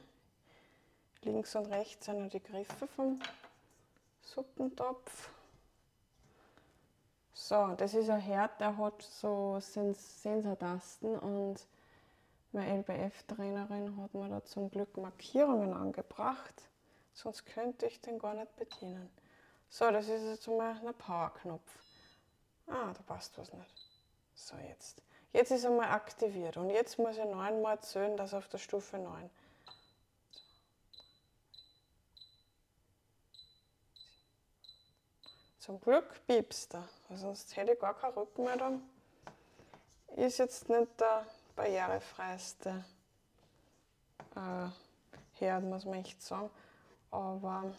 Links und rechts sind noch die Griffe vom Suppentopf. So, das ist ein Herd, der hat so Sens- und meine LBF-Trainerin hat mir da zum Glück Markierungen angebracht, sonst könnte ich den gar nicht bedienen. So, das ist jetzt mal ein Powerknopf. Ah, da passt was nicht. So, jetzt. Jetzt ist er mal aktiviert und jetzt muss ich neunmal zählen, dass auf der Stufe 9. Zum Glück piepst er, sonst hätte ich gar keine Rückmeldung. Ist jetzt nicht der barrierefreiste äh, Herd, muss man echt sagen. Aber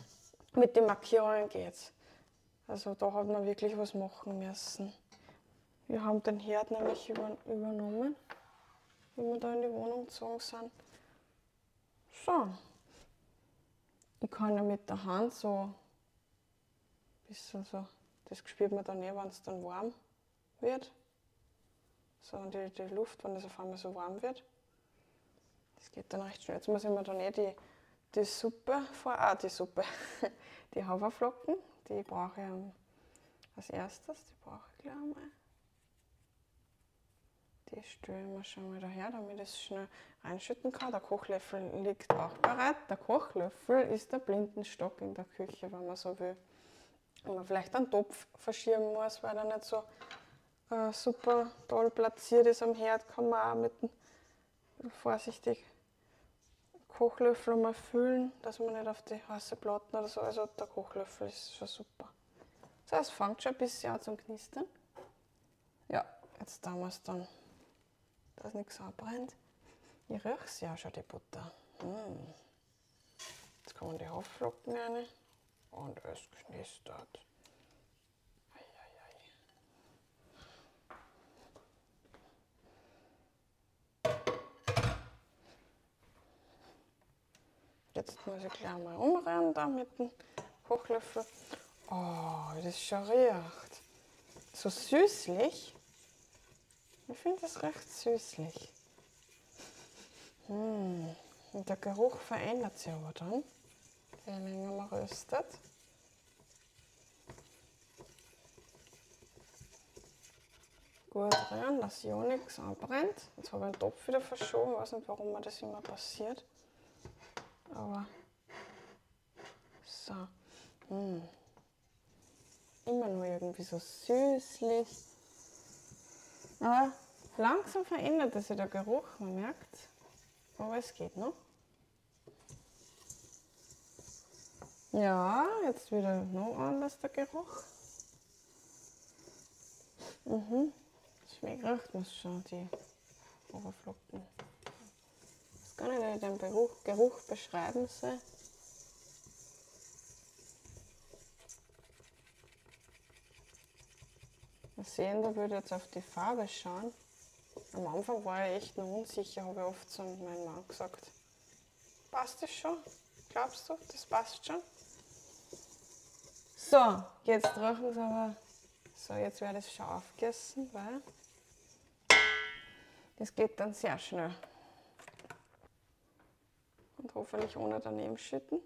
mit den Markierungen geht's. Also da hat man wirklich was machen müssen. Wir haben den Herd nämlich über, übernommen, wie wir da in die Wohnung gezogen sind. So. Ich kann ja mit der Hand so ein bisschen so, das spürt man dann eh, wenn es dann warm wird. So die, die Luft, wenn es auf einmal so warm wird. Das geht dann recht schnell. Jetzt muss ich mir dann eh die, die Suppe vor, ah, die Suppe, die Haferflocken, die brauche ich als erstes, die brauche ich gleich einmal. Die stelle ich mir schon mal daher, damit ich es schnell reinschütten kann. Der Kochlöffel liegt auch bereit. Der Kochlöffel ist der Blindenstock in der Küche, wenn man so will. Wenn man vielleicht einen Topf verschieben muss, weil er nicht so äh, super toll platziert ist am Herd, kann man auch mit vorsichtig Kochlöffel mal füllen, dass man nicht auf die heiße Platten oder so. Also der Kochlöffel ist schon super. So, es fängt schon ein bisschen an zum Knistern. Ja, jetzt tun wir es dann, dass nichts anbrennt. Ich rieche es ja schon, die Butter. Mm. Jetzt kommen die Haferflocken rein und es knistert. Jetzt muss ich gleich mal umrühren da mit dem Kochlöffel. Oh, das schon riecht. So süßlich. Ich finde das recht süßlich. Hm. Und der Geruch verändert sich aber dann, je länger man röstet. Gut rühren, dass ja nichts anbrennt. Jetzt habe ich den Topf wieder verschoben. Ich weiß nicht, warum mir das immer passiert. Aber so. Mm. Immer nur irgendwie so süßlich. Aber langsam verändert sich der Geruch, man merkt. Aber es geht noch. Ja, jetzt wieder noch anders der Geruch. Mhm. Schmeckt riecht man schon die Haferflocken. Gar nicht, den Geruch, Geruch beschreiben soll. Mal sehen, da würde ich jetzt auf die Farbe schauen. Am Anfang war ich echt noch unsicher, habe ich oft zu meinem Mann gesagt. Passt das schon? Glaubst du, das passt schon? So, jetzt riechen sie aber. So, jetzt werde ich schon aufgegessen, weil das geht dann sehr schnell. Hoffentlich ohne daneben schütten.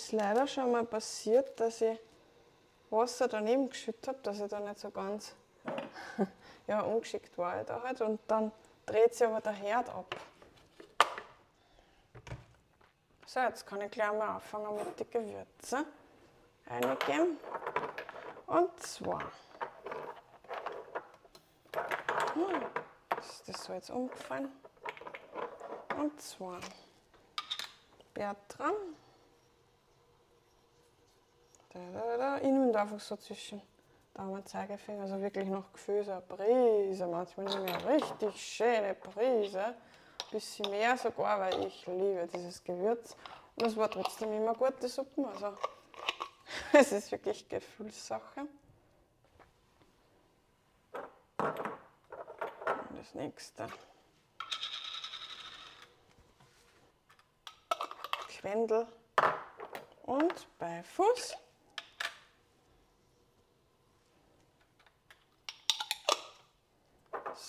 Ist leider schon mal passiert, dass ich Wasser daneben geschüttet habe, dass ich da nicht so ganz ja, ungeschickt war da halt. Und dann dreht sich aber der Herd ab. So, jetzt kann ich gleich mal anfangen mit den Gewürzen. Eingeben. Und zwar. Hm, ist das so jetzt umgefallen? Und zwar Bertram. Da, da, da, in und einfach so zwischen Daumen und Zeigefinger, also wirklich noch Gefühl, so eine Prise, manchmal nehme ich eine richtig schöne Prise, ein bisschen mehr sogar, weil ich liebe dieses Gewürz. Und es war trotzdem immer gute Suppen, also es ist wirklich Gefühlssache. Und das nächste. Quendel und Beifuß.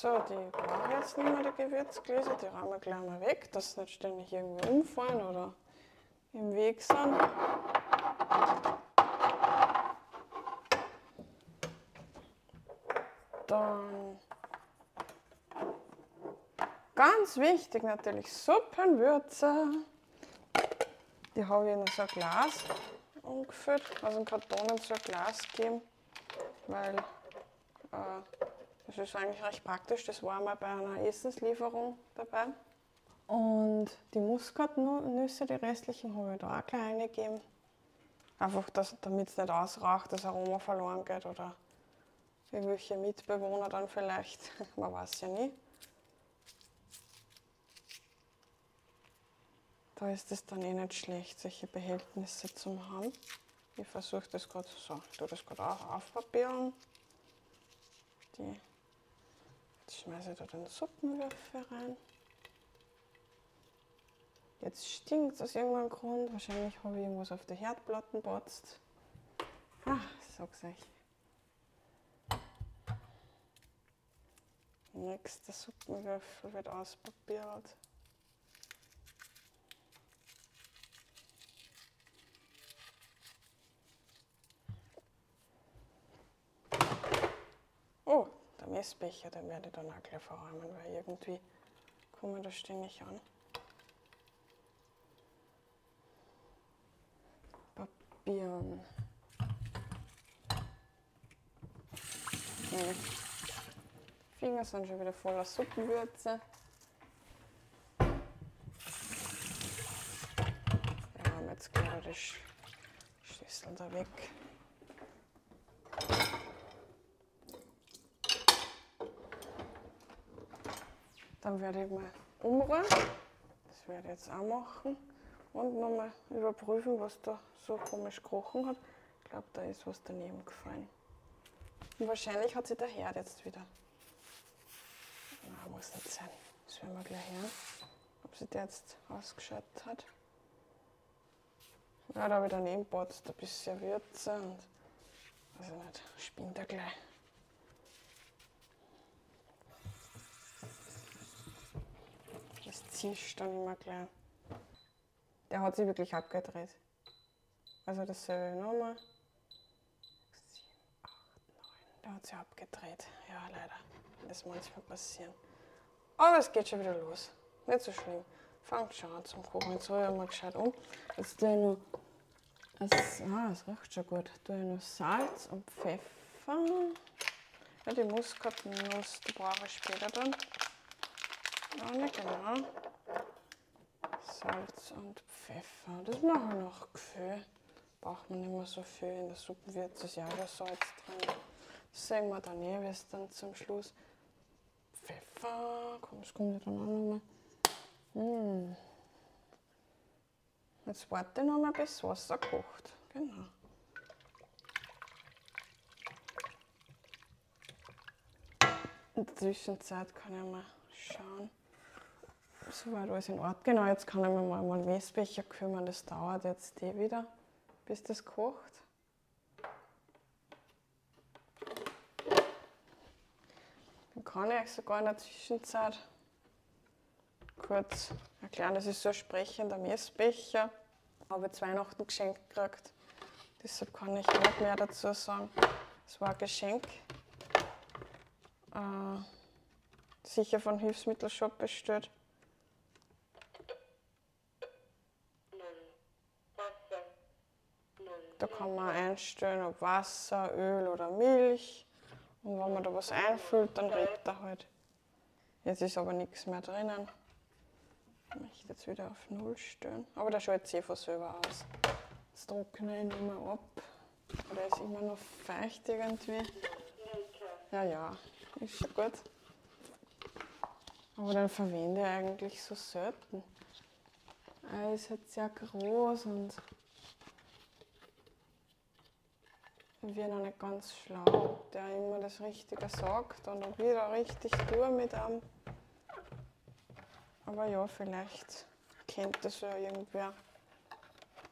So, die brauche jetzt nicht mehr, die Gewürzgläser. Die räumen wir gleich mal weg, dass sie nicht ständig irgendwie umfallen oder im Weg sind. Dann ganz wichtig natürlich Suppenwürze. Die habe ich in so ein Glas umgefüllt, also in Karton in so ein Glas gegeben, weil äh, das ist eigentlich recht praktisch. Das war mal bei einer Essenslieferung dabei. Und die Muskatnüsse, die restlichen, habe ich da auch gleich reingegeben. Einfach, damit es nicht ausraucht, das Aroma verloren geht oder irgendwelche Mitbewohner dann vielleicht. Man weiß ja nie. Da ist es dann eh nicht schlecht, solche Behältnisse zu haben. Ich versuche das gerade so, ich tue das gerade auch aufpapieren. Die Jetzt schmeiße ich da den Suppenwürfel rein. Jetzt stinkt es aus irgendeinem Grund. Wahrscheinlich habe ich irgendwas auf der Herdplatte botzt. Ich sag's euch. Nächster Suppenwürfel wird ausprobiert. Messbecher, den werde ich dann auch gleich verräumen, weil irgendwie kommen wir da ständig an. Papieren. Meine Finger sind schon wieder voller Suppenwürze. Wir haben jetzt gerade die Schüssel da weg. Dann werde ich mal umrühren. Das werde ich jetzt auch machen. Und nochmal überprüfen, was da so komisch gerochen hat. Ich glaube, da ist was daneben gefallen. Und wahrscheinlich hat sich der Herd jetzt wieder. Na, muss nicht sein. Das werden wir gleich hören, ob sich der jetzt ausgeschaltet hat. Ja, da habe ich daneben botzt ein bisschen Würze und also nicht, spinnt er gleich. Das dann immer gleich. Der hat sich wirklich abgedreht. Also dasselbe nochmal. 7, 8, 9. Der hat sich abgedreht. Ja, leider. Das manchmal passieren. Aber es geht schon wieder los. Nicht so schlimm. Fangt schon an zum Kochen. Jetzt rühre ich mal gescheit um. Jetzt tue ich noch. Das, ah, es riecht schon gut. Tue ich noch Salz und Pfeffer. Ja, die Muskatnuss, die brauche ich später dann. Ja, nicht genau. Salz und Pfeffer. Das machen wir noch Gefühl. Braucht man nicht mehr so viel. In der Suppe wird es ja schon Salz drin. Das sehen wir dann eh, wie es dann zum Schluss. Pfeffer. Komm, das kommt ja dann auch nochmal. Hm. Jetzt warte ich noch mal, bis das Wasser kocht. Genau. In der Zwischenzeit kann ich mal schauen, soweit alles in Ordnung. Genau, jetzt kann ich mich mal einen Messbecher kümmern. Das dauert jetzt eh wieder, bis das kocht. Dann kann ich euch sogar in der Zwischenzeit kurz erklären. Das ist so ein sprechender Messbecher. Habe ich zu Weihnachten geschenkt gekriegt. Deshalb kann ich nicht mehr dazu sagen. Es war ein Geschenk. Äh, sicher von Hilfsmittelshop bestellt. Kann man einstellen, ob Wasser, Öl oder Milch. Und wenn man da was einfüllt, dann regt er halt. Jetzt ist aber nichts mehr drinnen. Ich möchte jetzt wieder auf Null stellen. Aber der schaut sich eh von selber aus. Jetzt trockne ich ihn mal ab. Oder ist immer noch feucht irgendwie. Ja, ja, ist schon gut. Aber dann verwende ich eigentlich so selten. Er ist halt sehr groß und bin noch nicht ganz schlau, ob der immer das Richtige sagt und ob ich da richtig tue mit einem. Aber ja, vielleicht kennt das ja irgendwer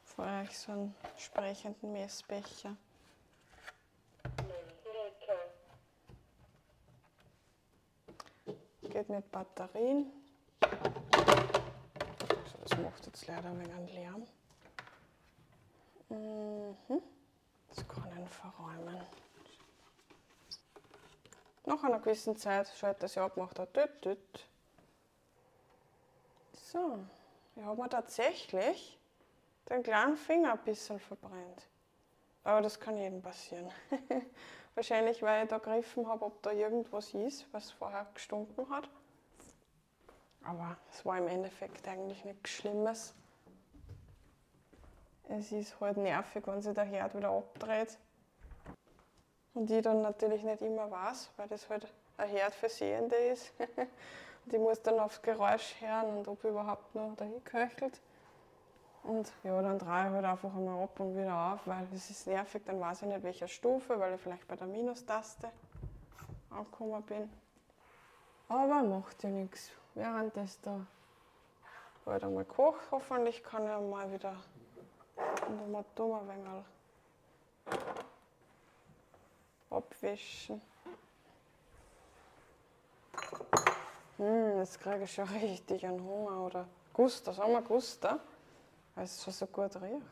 von euch so einen sprechenden Messbecher. Geht mit Batterien. So, das macht jetzt leider ein wenig Lärm. Mhm. Das kann ich verräumen. Nach einer gewissen Zeit schaltet das ab, macht er tüt, tüt. So, ich habe mir tatsächlich den kleinen Finger ein bisschen verbrennt. Aber das kann jedem passieren. Wahrscheinlich, weil ich da gegriffen habe, ob da irgendwas ist, was vorher gestunken hat. Aber es war im Endeffekt eigentlich nichts Schlimmes. Es ist halt nervig, wenn sich der Herd wieder abdreht. Und ich dann natürlich nicht immer weiß, weil das halt ein Herd für Sehende ist. und ich muss dann aufs Geräusch hören und ob überhaupt noch dahin köchelt. Und ja, dann drehe ich halt einfach einmal ab und wieder auf, weil es ist nervig, dann weiß ich nicht welcher Stufe, weil ich vielleicht bei der Minustaste angekommen bin. Aber macht ja nichts. Während das da halt einmal kocht, hoffentlich kann ich mal wieder und mal tun ein wenig abwischen. Hm, jetzt kriege ich schon richtig einen Hunger oder Guster, sagen wir Guster weil es schon so gut riecht.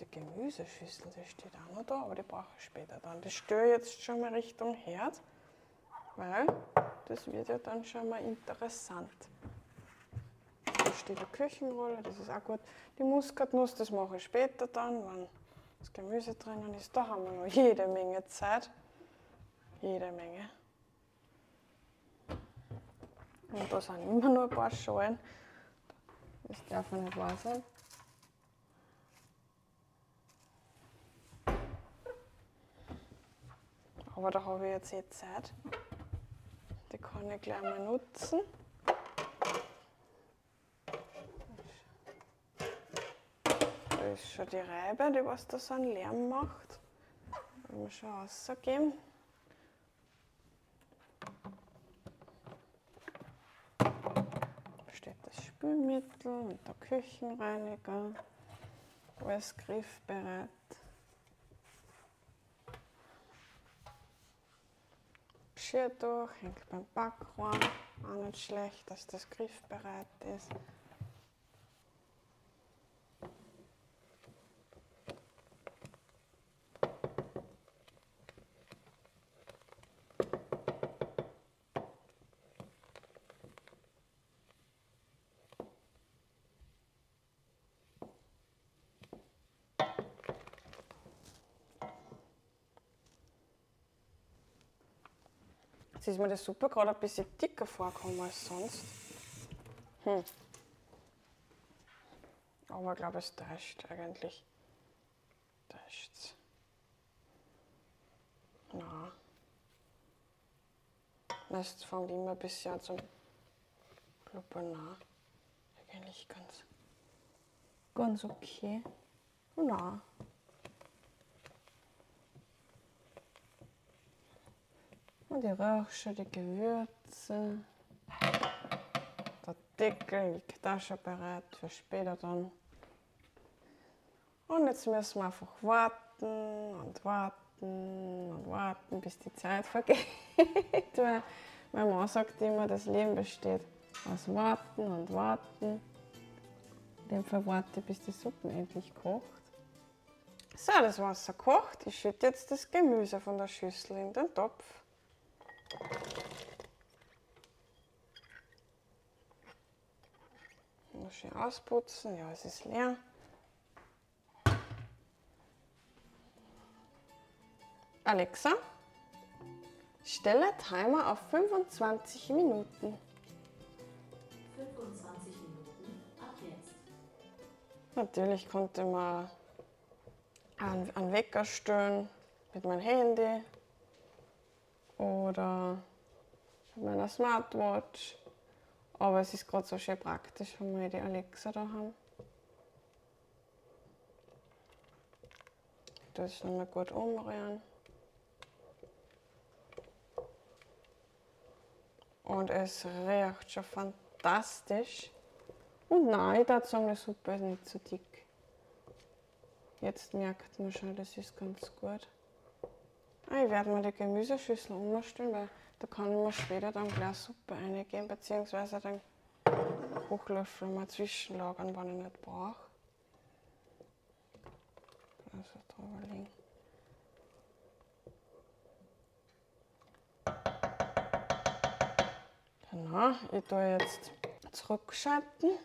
Die Gemüseschüssel, die steht auch noch da, aber die brauche ich später dann. Das störe jetzt schon mal Richtung Herd, weil das wird ja dann schon mal interessant. Steht eine Küchenrolle, das ist auch gut. Die Muskatnuss, das mache ich später dann, wenn das Gemüse drinnen ist. Da haben wir noch jede Menge Zeit. Jede Menge. Und da sind immer nur ein paar Schalen. Das darf nicht wahr sein. Aber da habe ich jetzt eh Zeit. Die kann ich gleich mal nutzen. Da ist schon die Reibe, die was da so einen Lärm macht. Wollen wir schon rausgeben. Spülmittel und der Küchenreiniger. Alles griffbereit. Geschirrtuch hängt beim Backrohr. Auch nicht schlecht, dass das griffbereit ist. Jetzt ist mir die Suppe gerade ein bisschen dicker vorgekommen als sonst. Hm. Aber ich glaube, es täuscht eigentlich. Täuscht's. Na. Das fängt immer ein bisschen an zum Blubbern nach. Eigentlich ganz, ganz okay. Na. Und die Rauchsche, die Gewürze. Der Deckel liegt da schon bereit für später dann. Und jetzt müssen wir einfach warten und warten und warten, bis die Zeit vergeht. Weil mein Mann sagt immer, das Leben besteht aus Warten und Warten. In dem Fall warte, bis die Suppe endlich kocht. So, das Wasser kocht. Ich schütte jetzt das Gemüse von der Schüssel in den Topf. Schön ausputzen. Ja, es ist leer. Alexa, stelle Timer auf 25 Minuten. 25 Minuten ab jetzt. Natürlich konnte man einen, einen Wecker stellen mit meinem Handy oder mit meiner Smartwatch. Aber es ist gerade so schön praktisch, wenn wir die Alexa da haben. Das nochmal gut umrühren. Und es riecht schon fantastisch. Und nein, ich würde sagen, die Suppe ist nicht so dick. Jetzt merkt man schon, das ist ganz gut. Ah, Ich werde mir die Gemüseschüssel umstellen, weil da kann mir später dann gleich Suppe reingeben, beziehungsweise den Hochlöffel mal zwischenlagern, wenn ich nicht brauche. Also drüber legen. Genau, ich tue jetzt zurückschalten.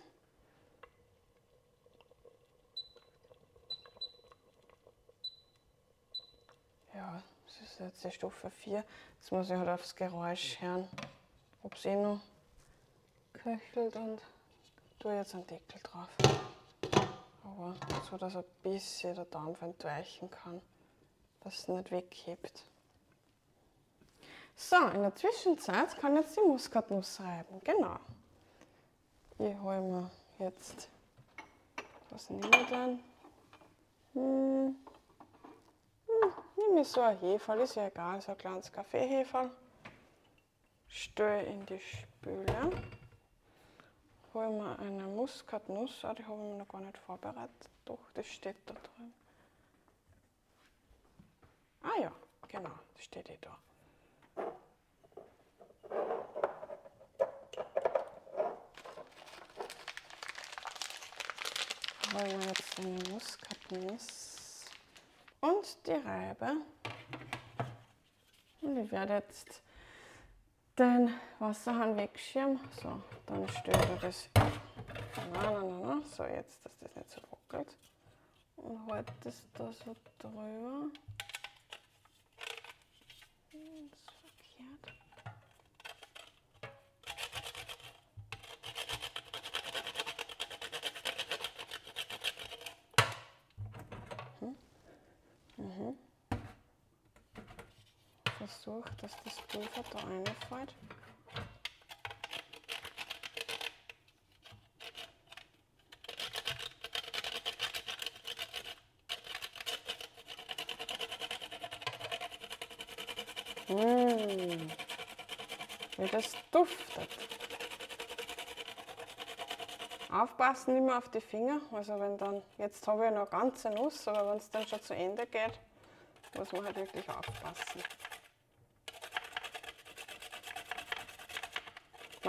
Ja, das ist jetzt die Stufe 4. Jetzt muss ich halt aufs Geräusch hören, ob es eh noch köchelt und tue jetzt einen Deckel drauf. Aber so, dass ein bisschen der Dampf entweichen kann, dass es nicht weghebt. So, in der Zwischenzeit kann jetzt die Muskatnuss reiben. Genau. Ich hole mir jetzt, was nehme ich dann? Hm. Hm, nehme ich so ein Heferl, ist ja egal, so ein kleines Kaffeeheferl. Stelle in die Spüle. Hole mir eine Muskatnuss, ah, die habe ich mir noch gar nicht vorbereitet. Doch, das steht da drin. Ah ja, genau, das steht eh da. Holen wir jetzt eine Muskatnuss und die Reibe. Und ich werde jetzt den Wasserhahn wegschirmen. So, dann ich das. Nein, nein, nein, nein. So, jetzt, dass das nicht so ruckelt. Und halte das da so drüber. Das ist verkehrt. Versuch, dass das Pulver da reinfällt. Mmh, wie das duftet. Aufpassen immer auf die Finger. Also wenn dann, jetzt habe ich noch ganze Nuss, aber wenn es dann schon zu Ende geht, muss man halt wirklich aufpassen.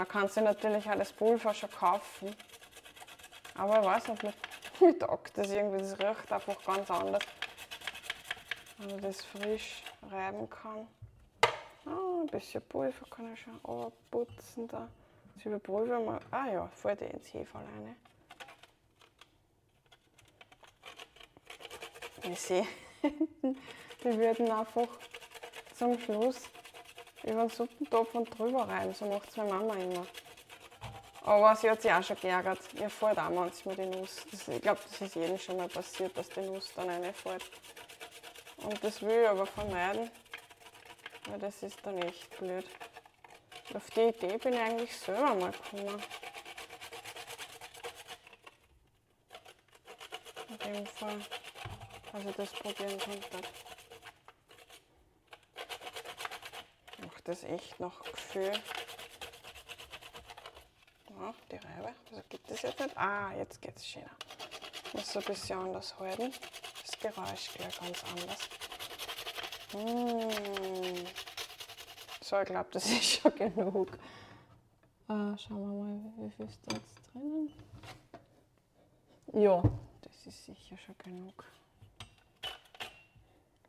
Man kann sich natürlich das Pulver schon kaufen. Aber ich weiß nicht, mit taugt das irgendwie, das riecht einfach ganz anders. Wenn man das frisch reiben kann. Ah, ein bisschen Pulver kann ich schon abputzen da. Das Pulver mal. Ah ja, fällt eh ins Hefe rein. Ich sehe, die würden einfach zum Schluss über den Suppentopf und drüber rein. So macht es meine Mama immer. Aber sie hat sich auch schon geärgert. Ihr fällt auch manchmal die Nuss. Das, ich glaube, das ist jedem schon mal passiert, dass die Nuss dann reinfällt. Und das will ich aber vermeiden, weil das ist dann echt blöd. Auf die Idee bin ich eigentlich selber mal gekommen. In dem Fall, dass ich das probieren könnte. Macht das echt noch Gefühl. Ja, die Reibe. Also geht das jetzt nicht. Ah, jetzt geht es schöner. Ich muss so ein bisschen anders halten. Das Geräusch gleich ganz anders. Mmh. So, ich glaube, das ist schon genug. Äh, schauen wir mal, wie viel ist da jetzt drinnen? Ja, das ist sicher schon genug.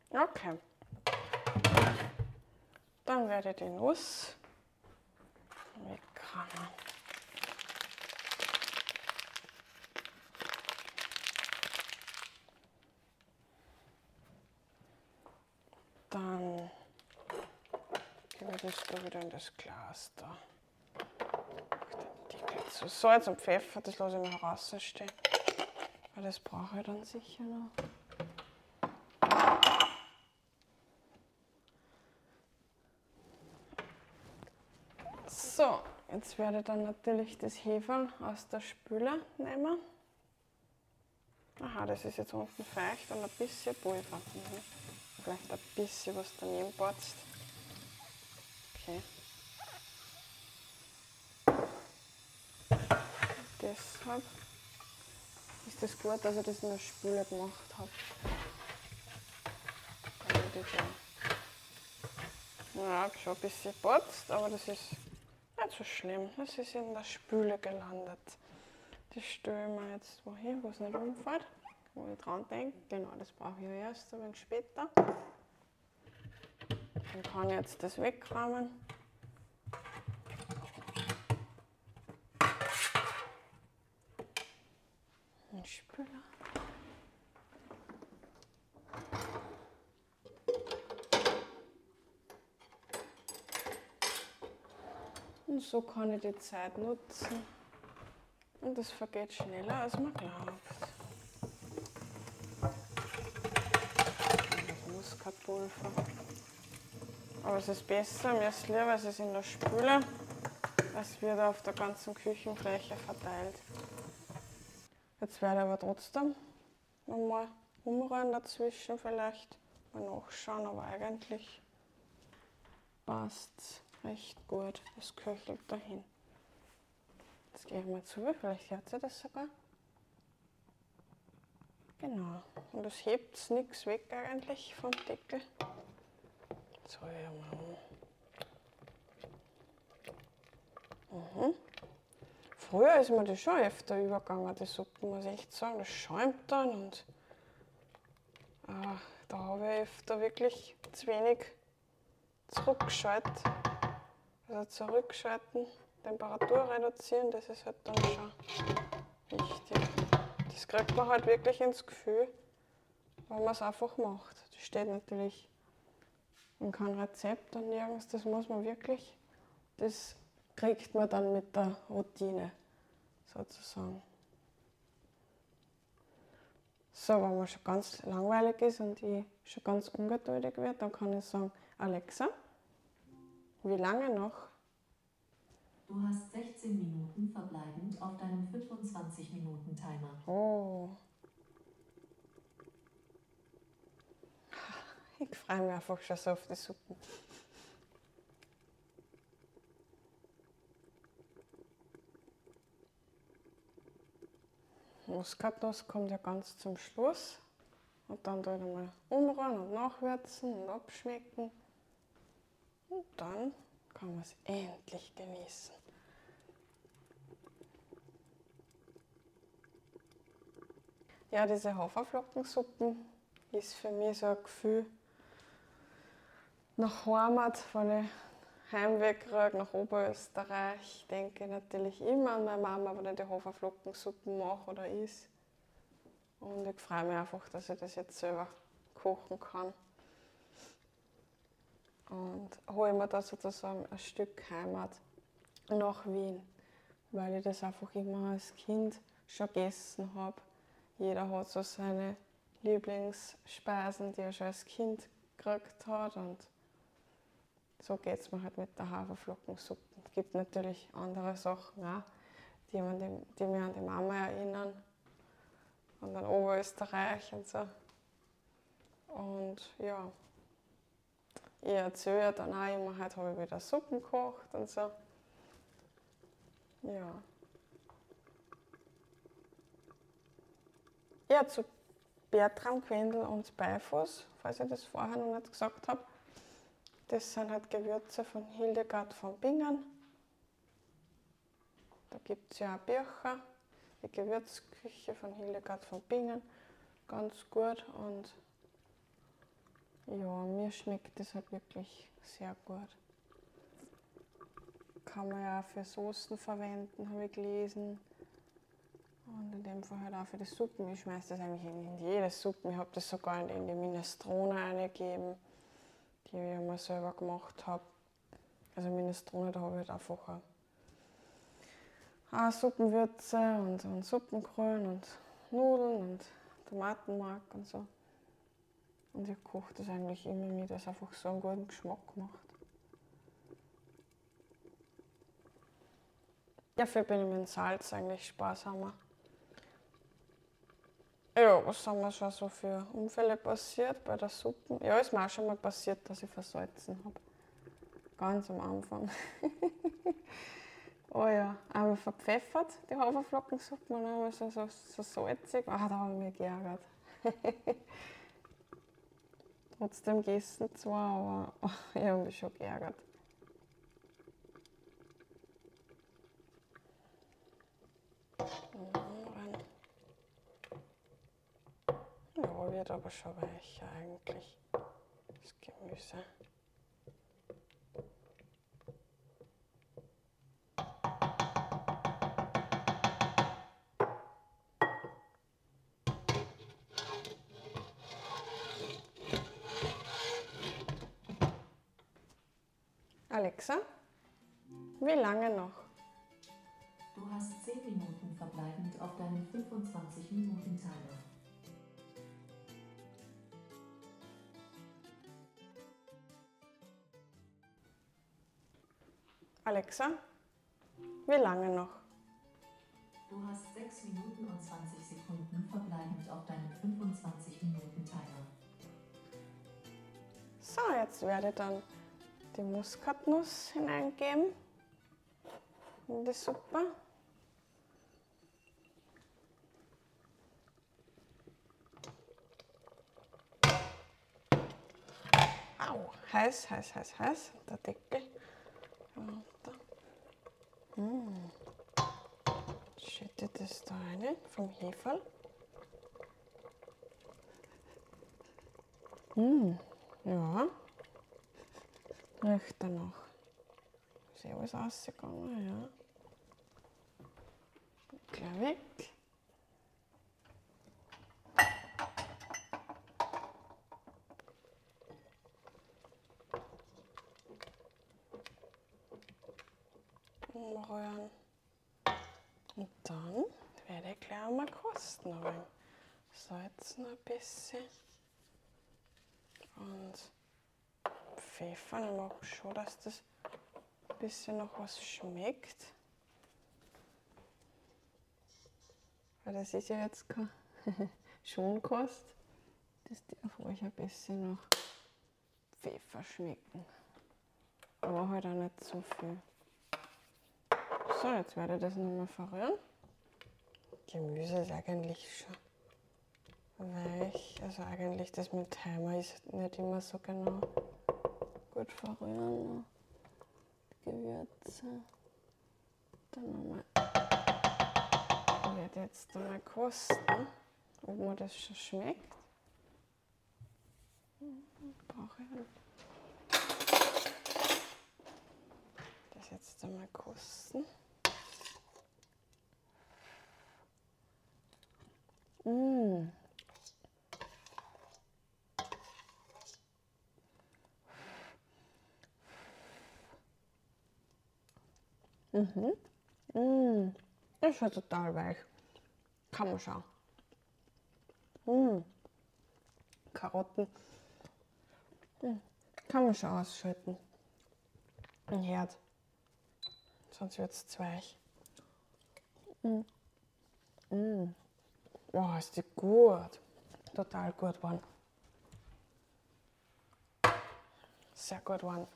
Okay. Dann werde ich die Nuss wegkramen. Dann gebe ich das da wieder in das Glas da. Zu. Salz und Pfeffer, das lasse ich noch rausstehen. Weil das brauche ich dann sicher noch. So, jetzt werde ich dann natürlich das Hefe aus der Spüle nehmen. Aha, das ist jetzt unten feucht und ein bisschen Pulver. Mhm. Vielleicht ein bisschen was daneben patzt. Okay. Deshalb ist es gut, dass ich das in der Spüle gemacht habe. Damit ich ja, schon ein bisschen patzt, aber das ist so schlimm. Das ist in der Spüle gelandet. Ich mir jetzt wohin, wo es nicht umfällt, wo ich dran denke. Genau, das brauche ich erst ein wenig später. Dann kann ich jetzt das wegkramen. Ein Spüler. Und so kann ich die Zeit nutzen. Und das vergeht schneller, als man glaubt. Das Muskatpulver. Aber es ist besser, mir ist lieber, es ist in der Spüle, als wird auf der ganzen Küchenfläche verteilt. Jetzt werde ich aber trotzdem nochmal umrühren dazwischen vielleicht. Mal nachschauen, aber eigentlich passt recht gut. Das köchelt dahin. Jetzt gehe ich mal zu, vielleicht hört sie das sogar. Genau. Und das hebt nichts weg eigentlich vom Deckel. So, ja mal. Mhm. Früher ist mir das schon öfter übergegangen, die Suppe, muss ich echt sagen. Das schäumt dann und äh, da habe ich öfter wirklich zu wenig zurückgeschaltet. Also zurückschalten, Temperatur reduzieren, das ist halt dann schon wichtig. Das kriegt man halt wirklich ins Gefühl, wenn man es einfach macht. Das steht natürlich in keinem Rezept und nirgends, das muss man wirklich, das kriegt man dann mit der Routine sozusagen. So, wenn man schon ganz langweilig ist und ich schon ganz ungeduldig werde, dann kann ich sagen, Alexa, wie lange noch? Du hast 16 Minuten verbleibend auf deinem 25-Minuten-Timer. Oh. Ich freue mich einfach schon so auf die Suppe. Muskatnuss kommt ja ganz zum Schluss. Und dann tue ich mal umrühren und nachwürzen und abschmecken. Und dann kann man es endlich genießen. Ja, diese Haferflockensuppen ist für mich so ein Gefühl nach Heimat, wenn ich Heimweg nach Oberösterreich, denke ich natürlich immer an meine Mama, wenn ich die Haferflockensuppen mache oder is. Und ich freue mich einfach, dass ich das jetzt selber kochen kann. Und hole mir da sozusagen ein Stück Heimat nach Wien, weil ich das einfach immer als Kind schon gegessen habe. Jeder hat so seine Lieblingsspeisen, die er schon als Kind gekriegt hat und so geht es mir halt mit der Haferflockensuppe. Es gibt natürlich andere Sachen auch, die, die, die mich an die Mama erinnern und an Oberösterreich und so. Und ja, ich erzähle dann auch immer, heute habe ich wieder Suppen gekocht und so. Ja. Ja, zu Bertram, Quendel und Beifuß, falls ich das vorher noch nicht gesagt habe. Das sind halt Gewürze von Hildegard von Bingen. Da gibt es ja auch Bücher, die Gewürzküche von Hildegard von Bingen. Ganz gut und ja, mir schmeckt das halt wirklich sehr gut. Kann man ja auch für Soßen verwenden, habe ich gelesen. Und in dem Fall halt auch für die Suppen. Ich schmeiße das eigentlich in, jede Suppe. Ich habe das sogar in die Minestrone eingegeben, die ich mal selber gemacht habe. Also Minestrone, da habe ich halt einfach auch, Suppenwürze und, und Suppenkrollen und Nudeln und Tomatenmark und so. Und ich koche das eigentlich immer mit, dass es einfach so einen guten Geschmack macht. Dafür bin ich mit Salz eigentlich sparsamer. Ja, was haben wir schon so für Unfälle passiert bei der Suppe? Ja, ist mir auch schon mal passiert, dass ich versalzen habe. Ganz am Anfang. oh ja, aber verpfeffert, die Haferflockensuppe, und dann so, so, so salzig. Ah, da habe ich mich geärgert. Trotzdem gegessen zwar, aber ich habe mich schon geärgert. Ja, wird aber schon weicher eigentlich, das Gemüse. Alexa, wie lange noch? Du hast 10 Minuten verbleibend auf deinem 25-Minuten-Timer. Alexa, wie lange noch? Du hast 6 Minuten und 20 Sekunden verbleibend auf deinem 25-Minuten-Timer. So, jetzt werde dann die Muskatnuss hineingeben in die Suppe. Au, heiß, heiß, heiß, heiß. Der Deckel. Hm. Schütte das da rein vom Hefe. Hm. Ja. Er noch. Ist eh alles rausgegangen, ja. Gleich weg. Umrühren. Und dann werde ich gleich mal kosten. Salzen ein bisschen. Und Ich mag schon, dass das ein bisschen noch was schmeckt. Weil das ist ja jetzt keine Schonkost. Das darf euch ein bisschen noch Pfeffer schmecken. Aber halt auch nicht so viel. So, jetzt werde ich das nochmal verrühren. Gemüse ist eigentlich schon weich. Also eigentlich das mit Timer ist nicht immer so genau. Gut verrühren. Gewürze. Dann nochmal. Ich werde jetzt mal kosten, ob mir das schon schmeckt. Brauche ich das jetzt einmal kosten. Mmh. Mhm. Mm. Ist schon total weich. Kann man schauen. Mm. Karotten. Mm. Kann man schon ausschalten. Ein Herd. Sonst wird es zu weich. Mm. Mm. Oh, ist die gut. Total gut geworden. Sehr gut geworden.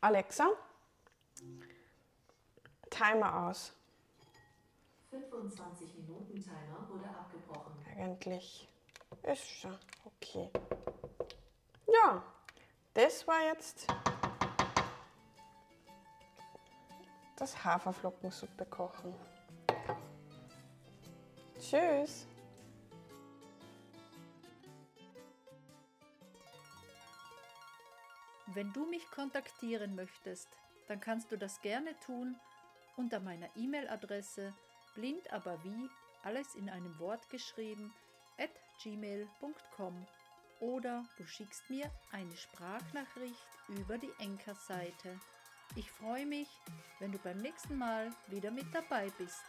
Alexa, Timer aus. 25 Minuten Timer wurde abgebrochen. Eigentlich ist schon okay. Ja, das war jetzt das Haferflockensuppe kochen. Tschüss. Wenn du mich kontaktieren möchtest, dann kannst du das gerne tun unter meiner E-Mail-Adresse blindaberwie, alles in einem Wort geschrieben, at gmail.com oder du schickst mir eine Sprachnachricht über die Enker-Seite. Ich freue mich, wenn du beim nächsten Mal wieder mit dabei bist.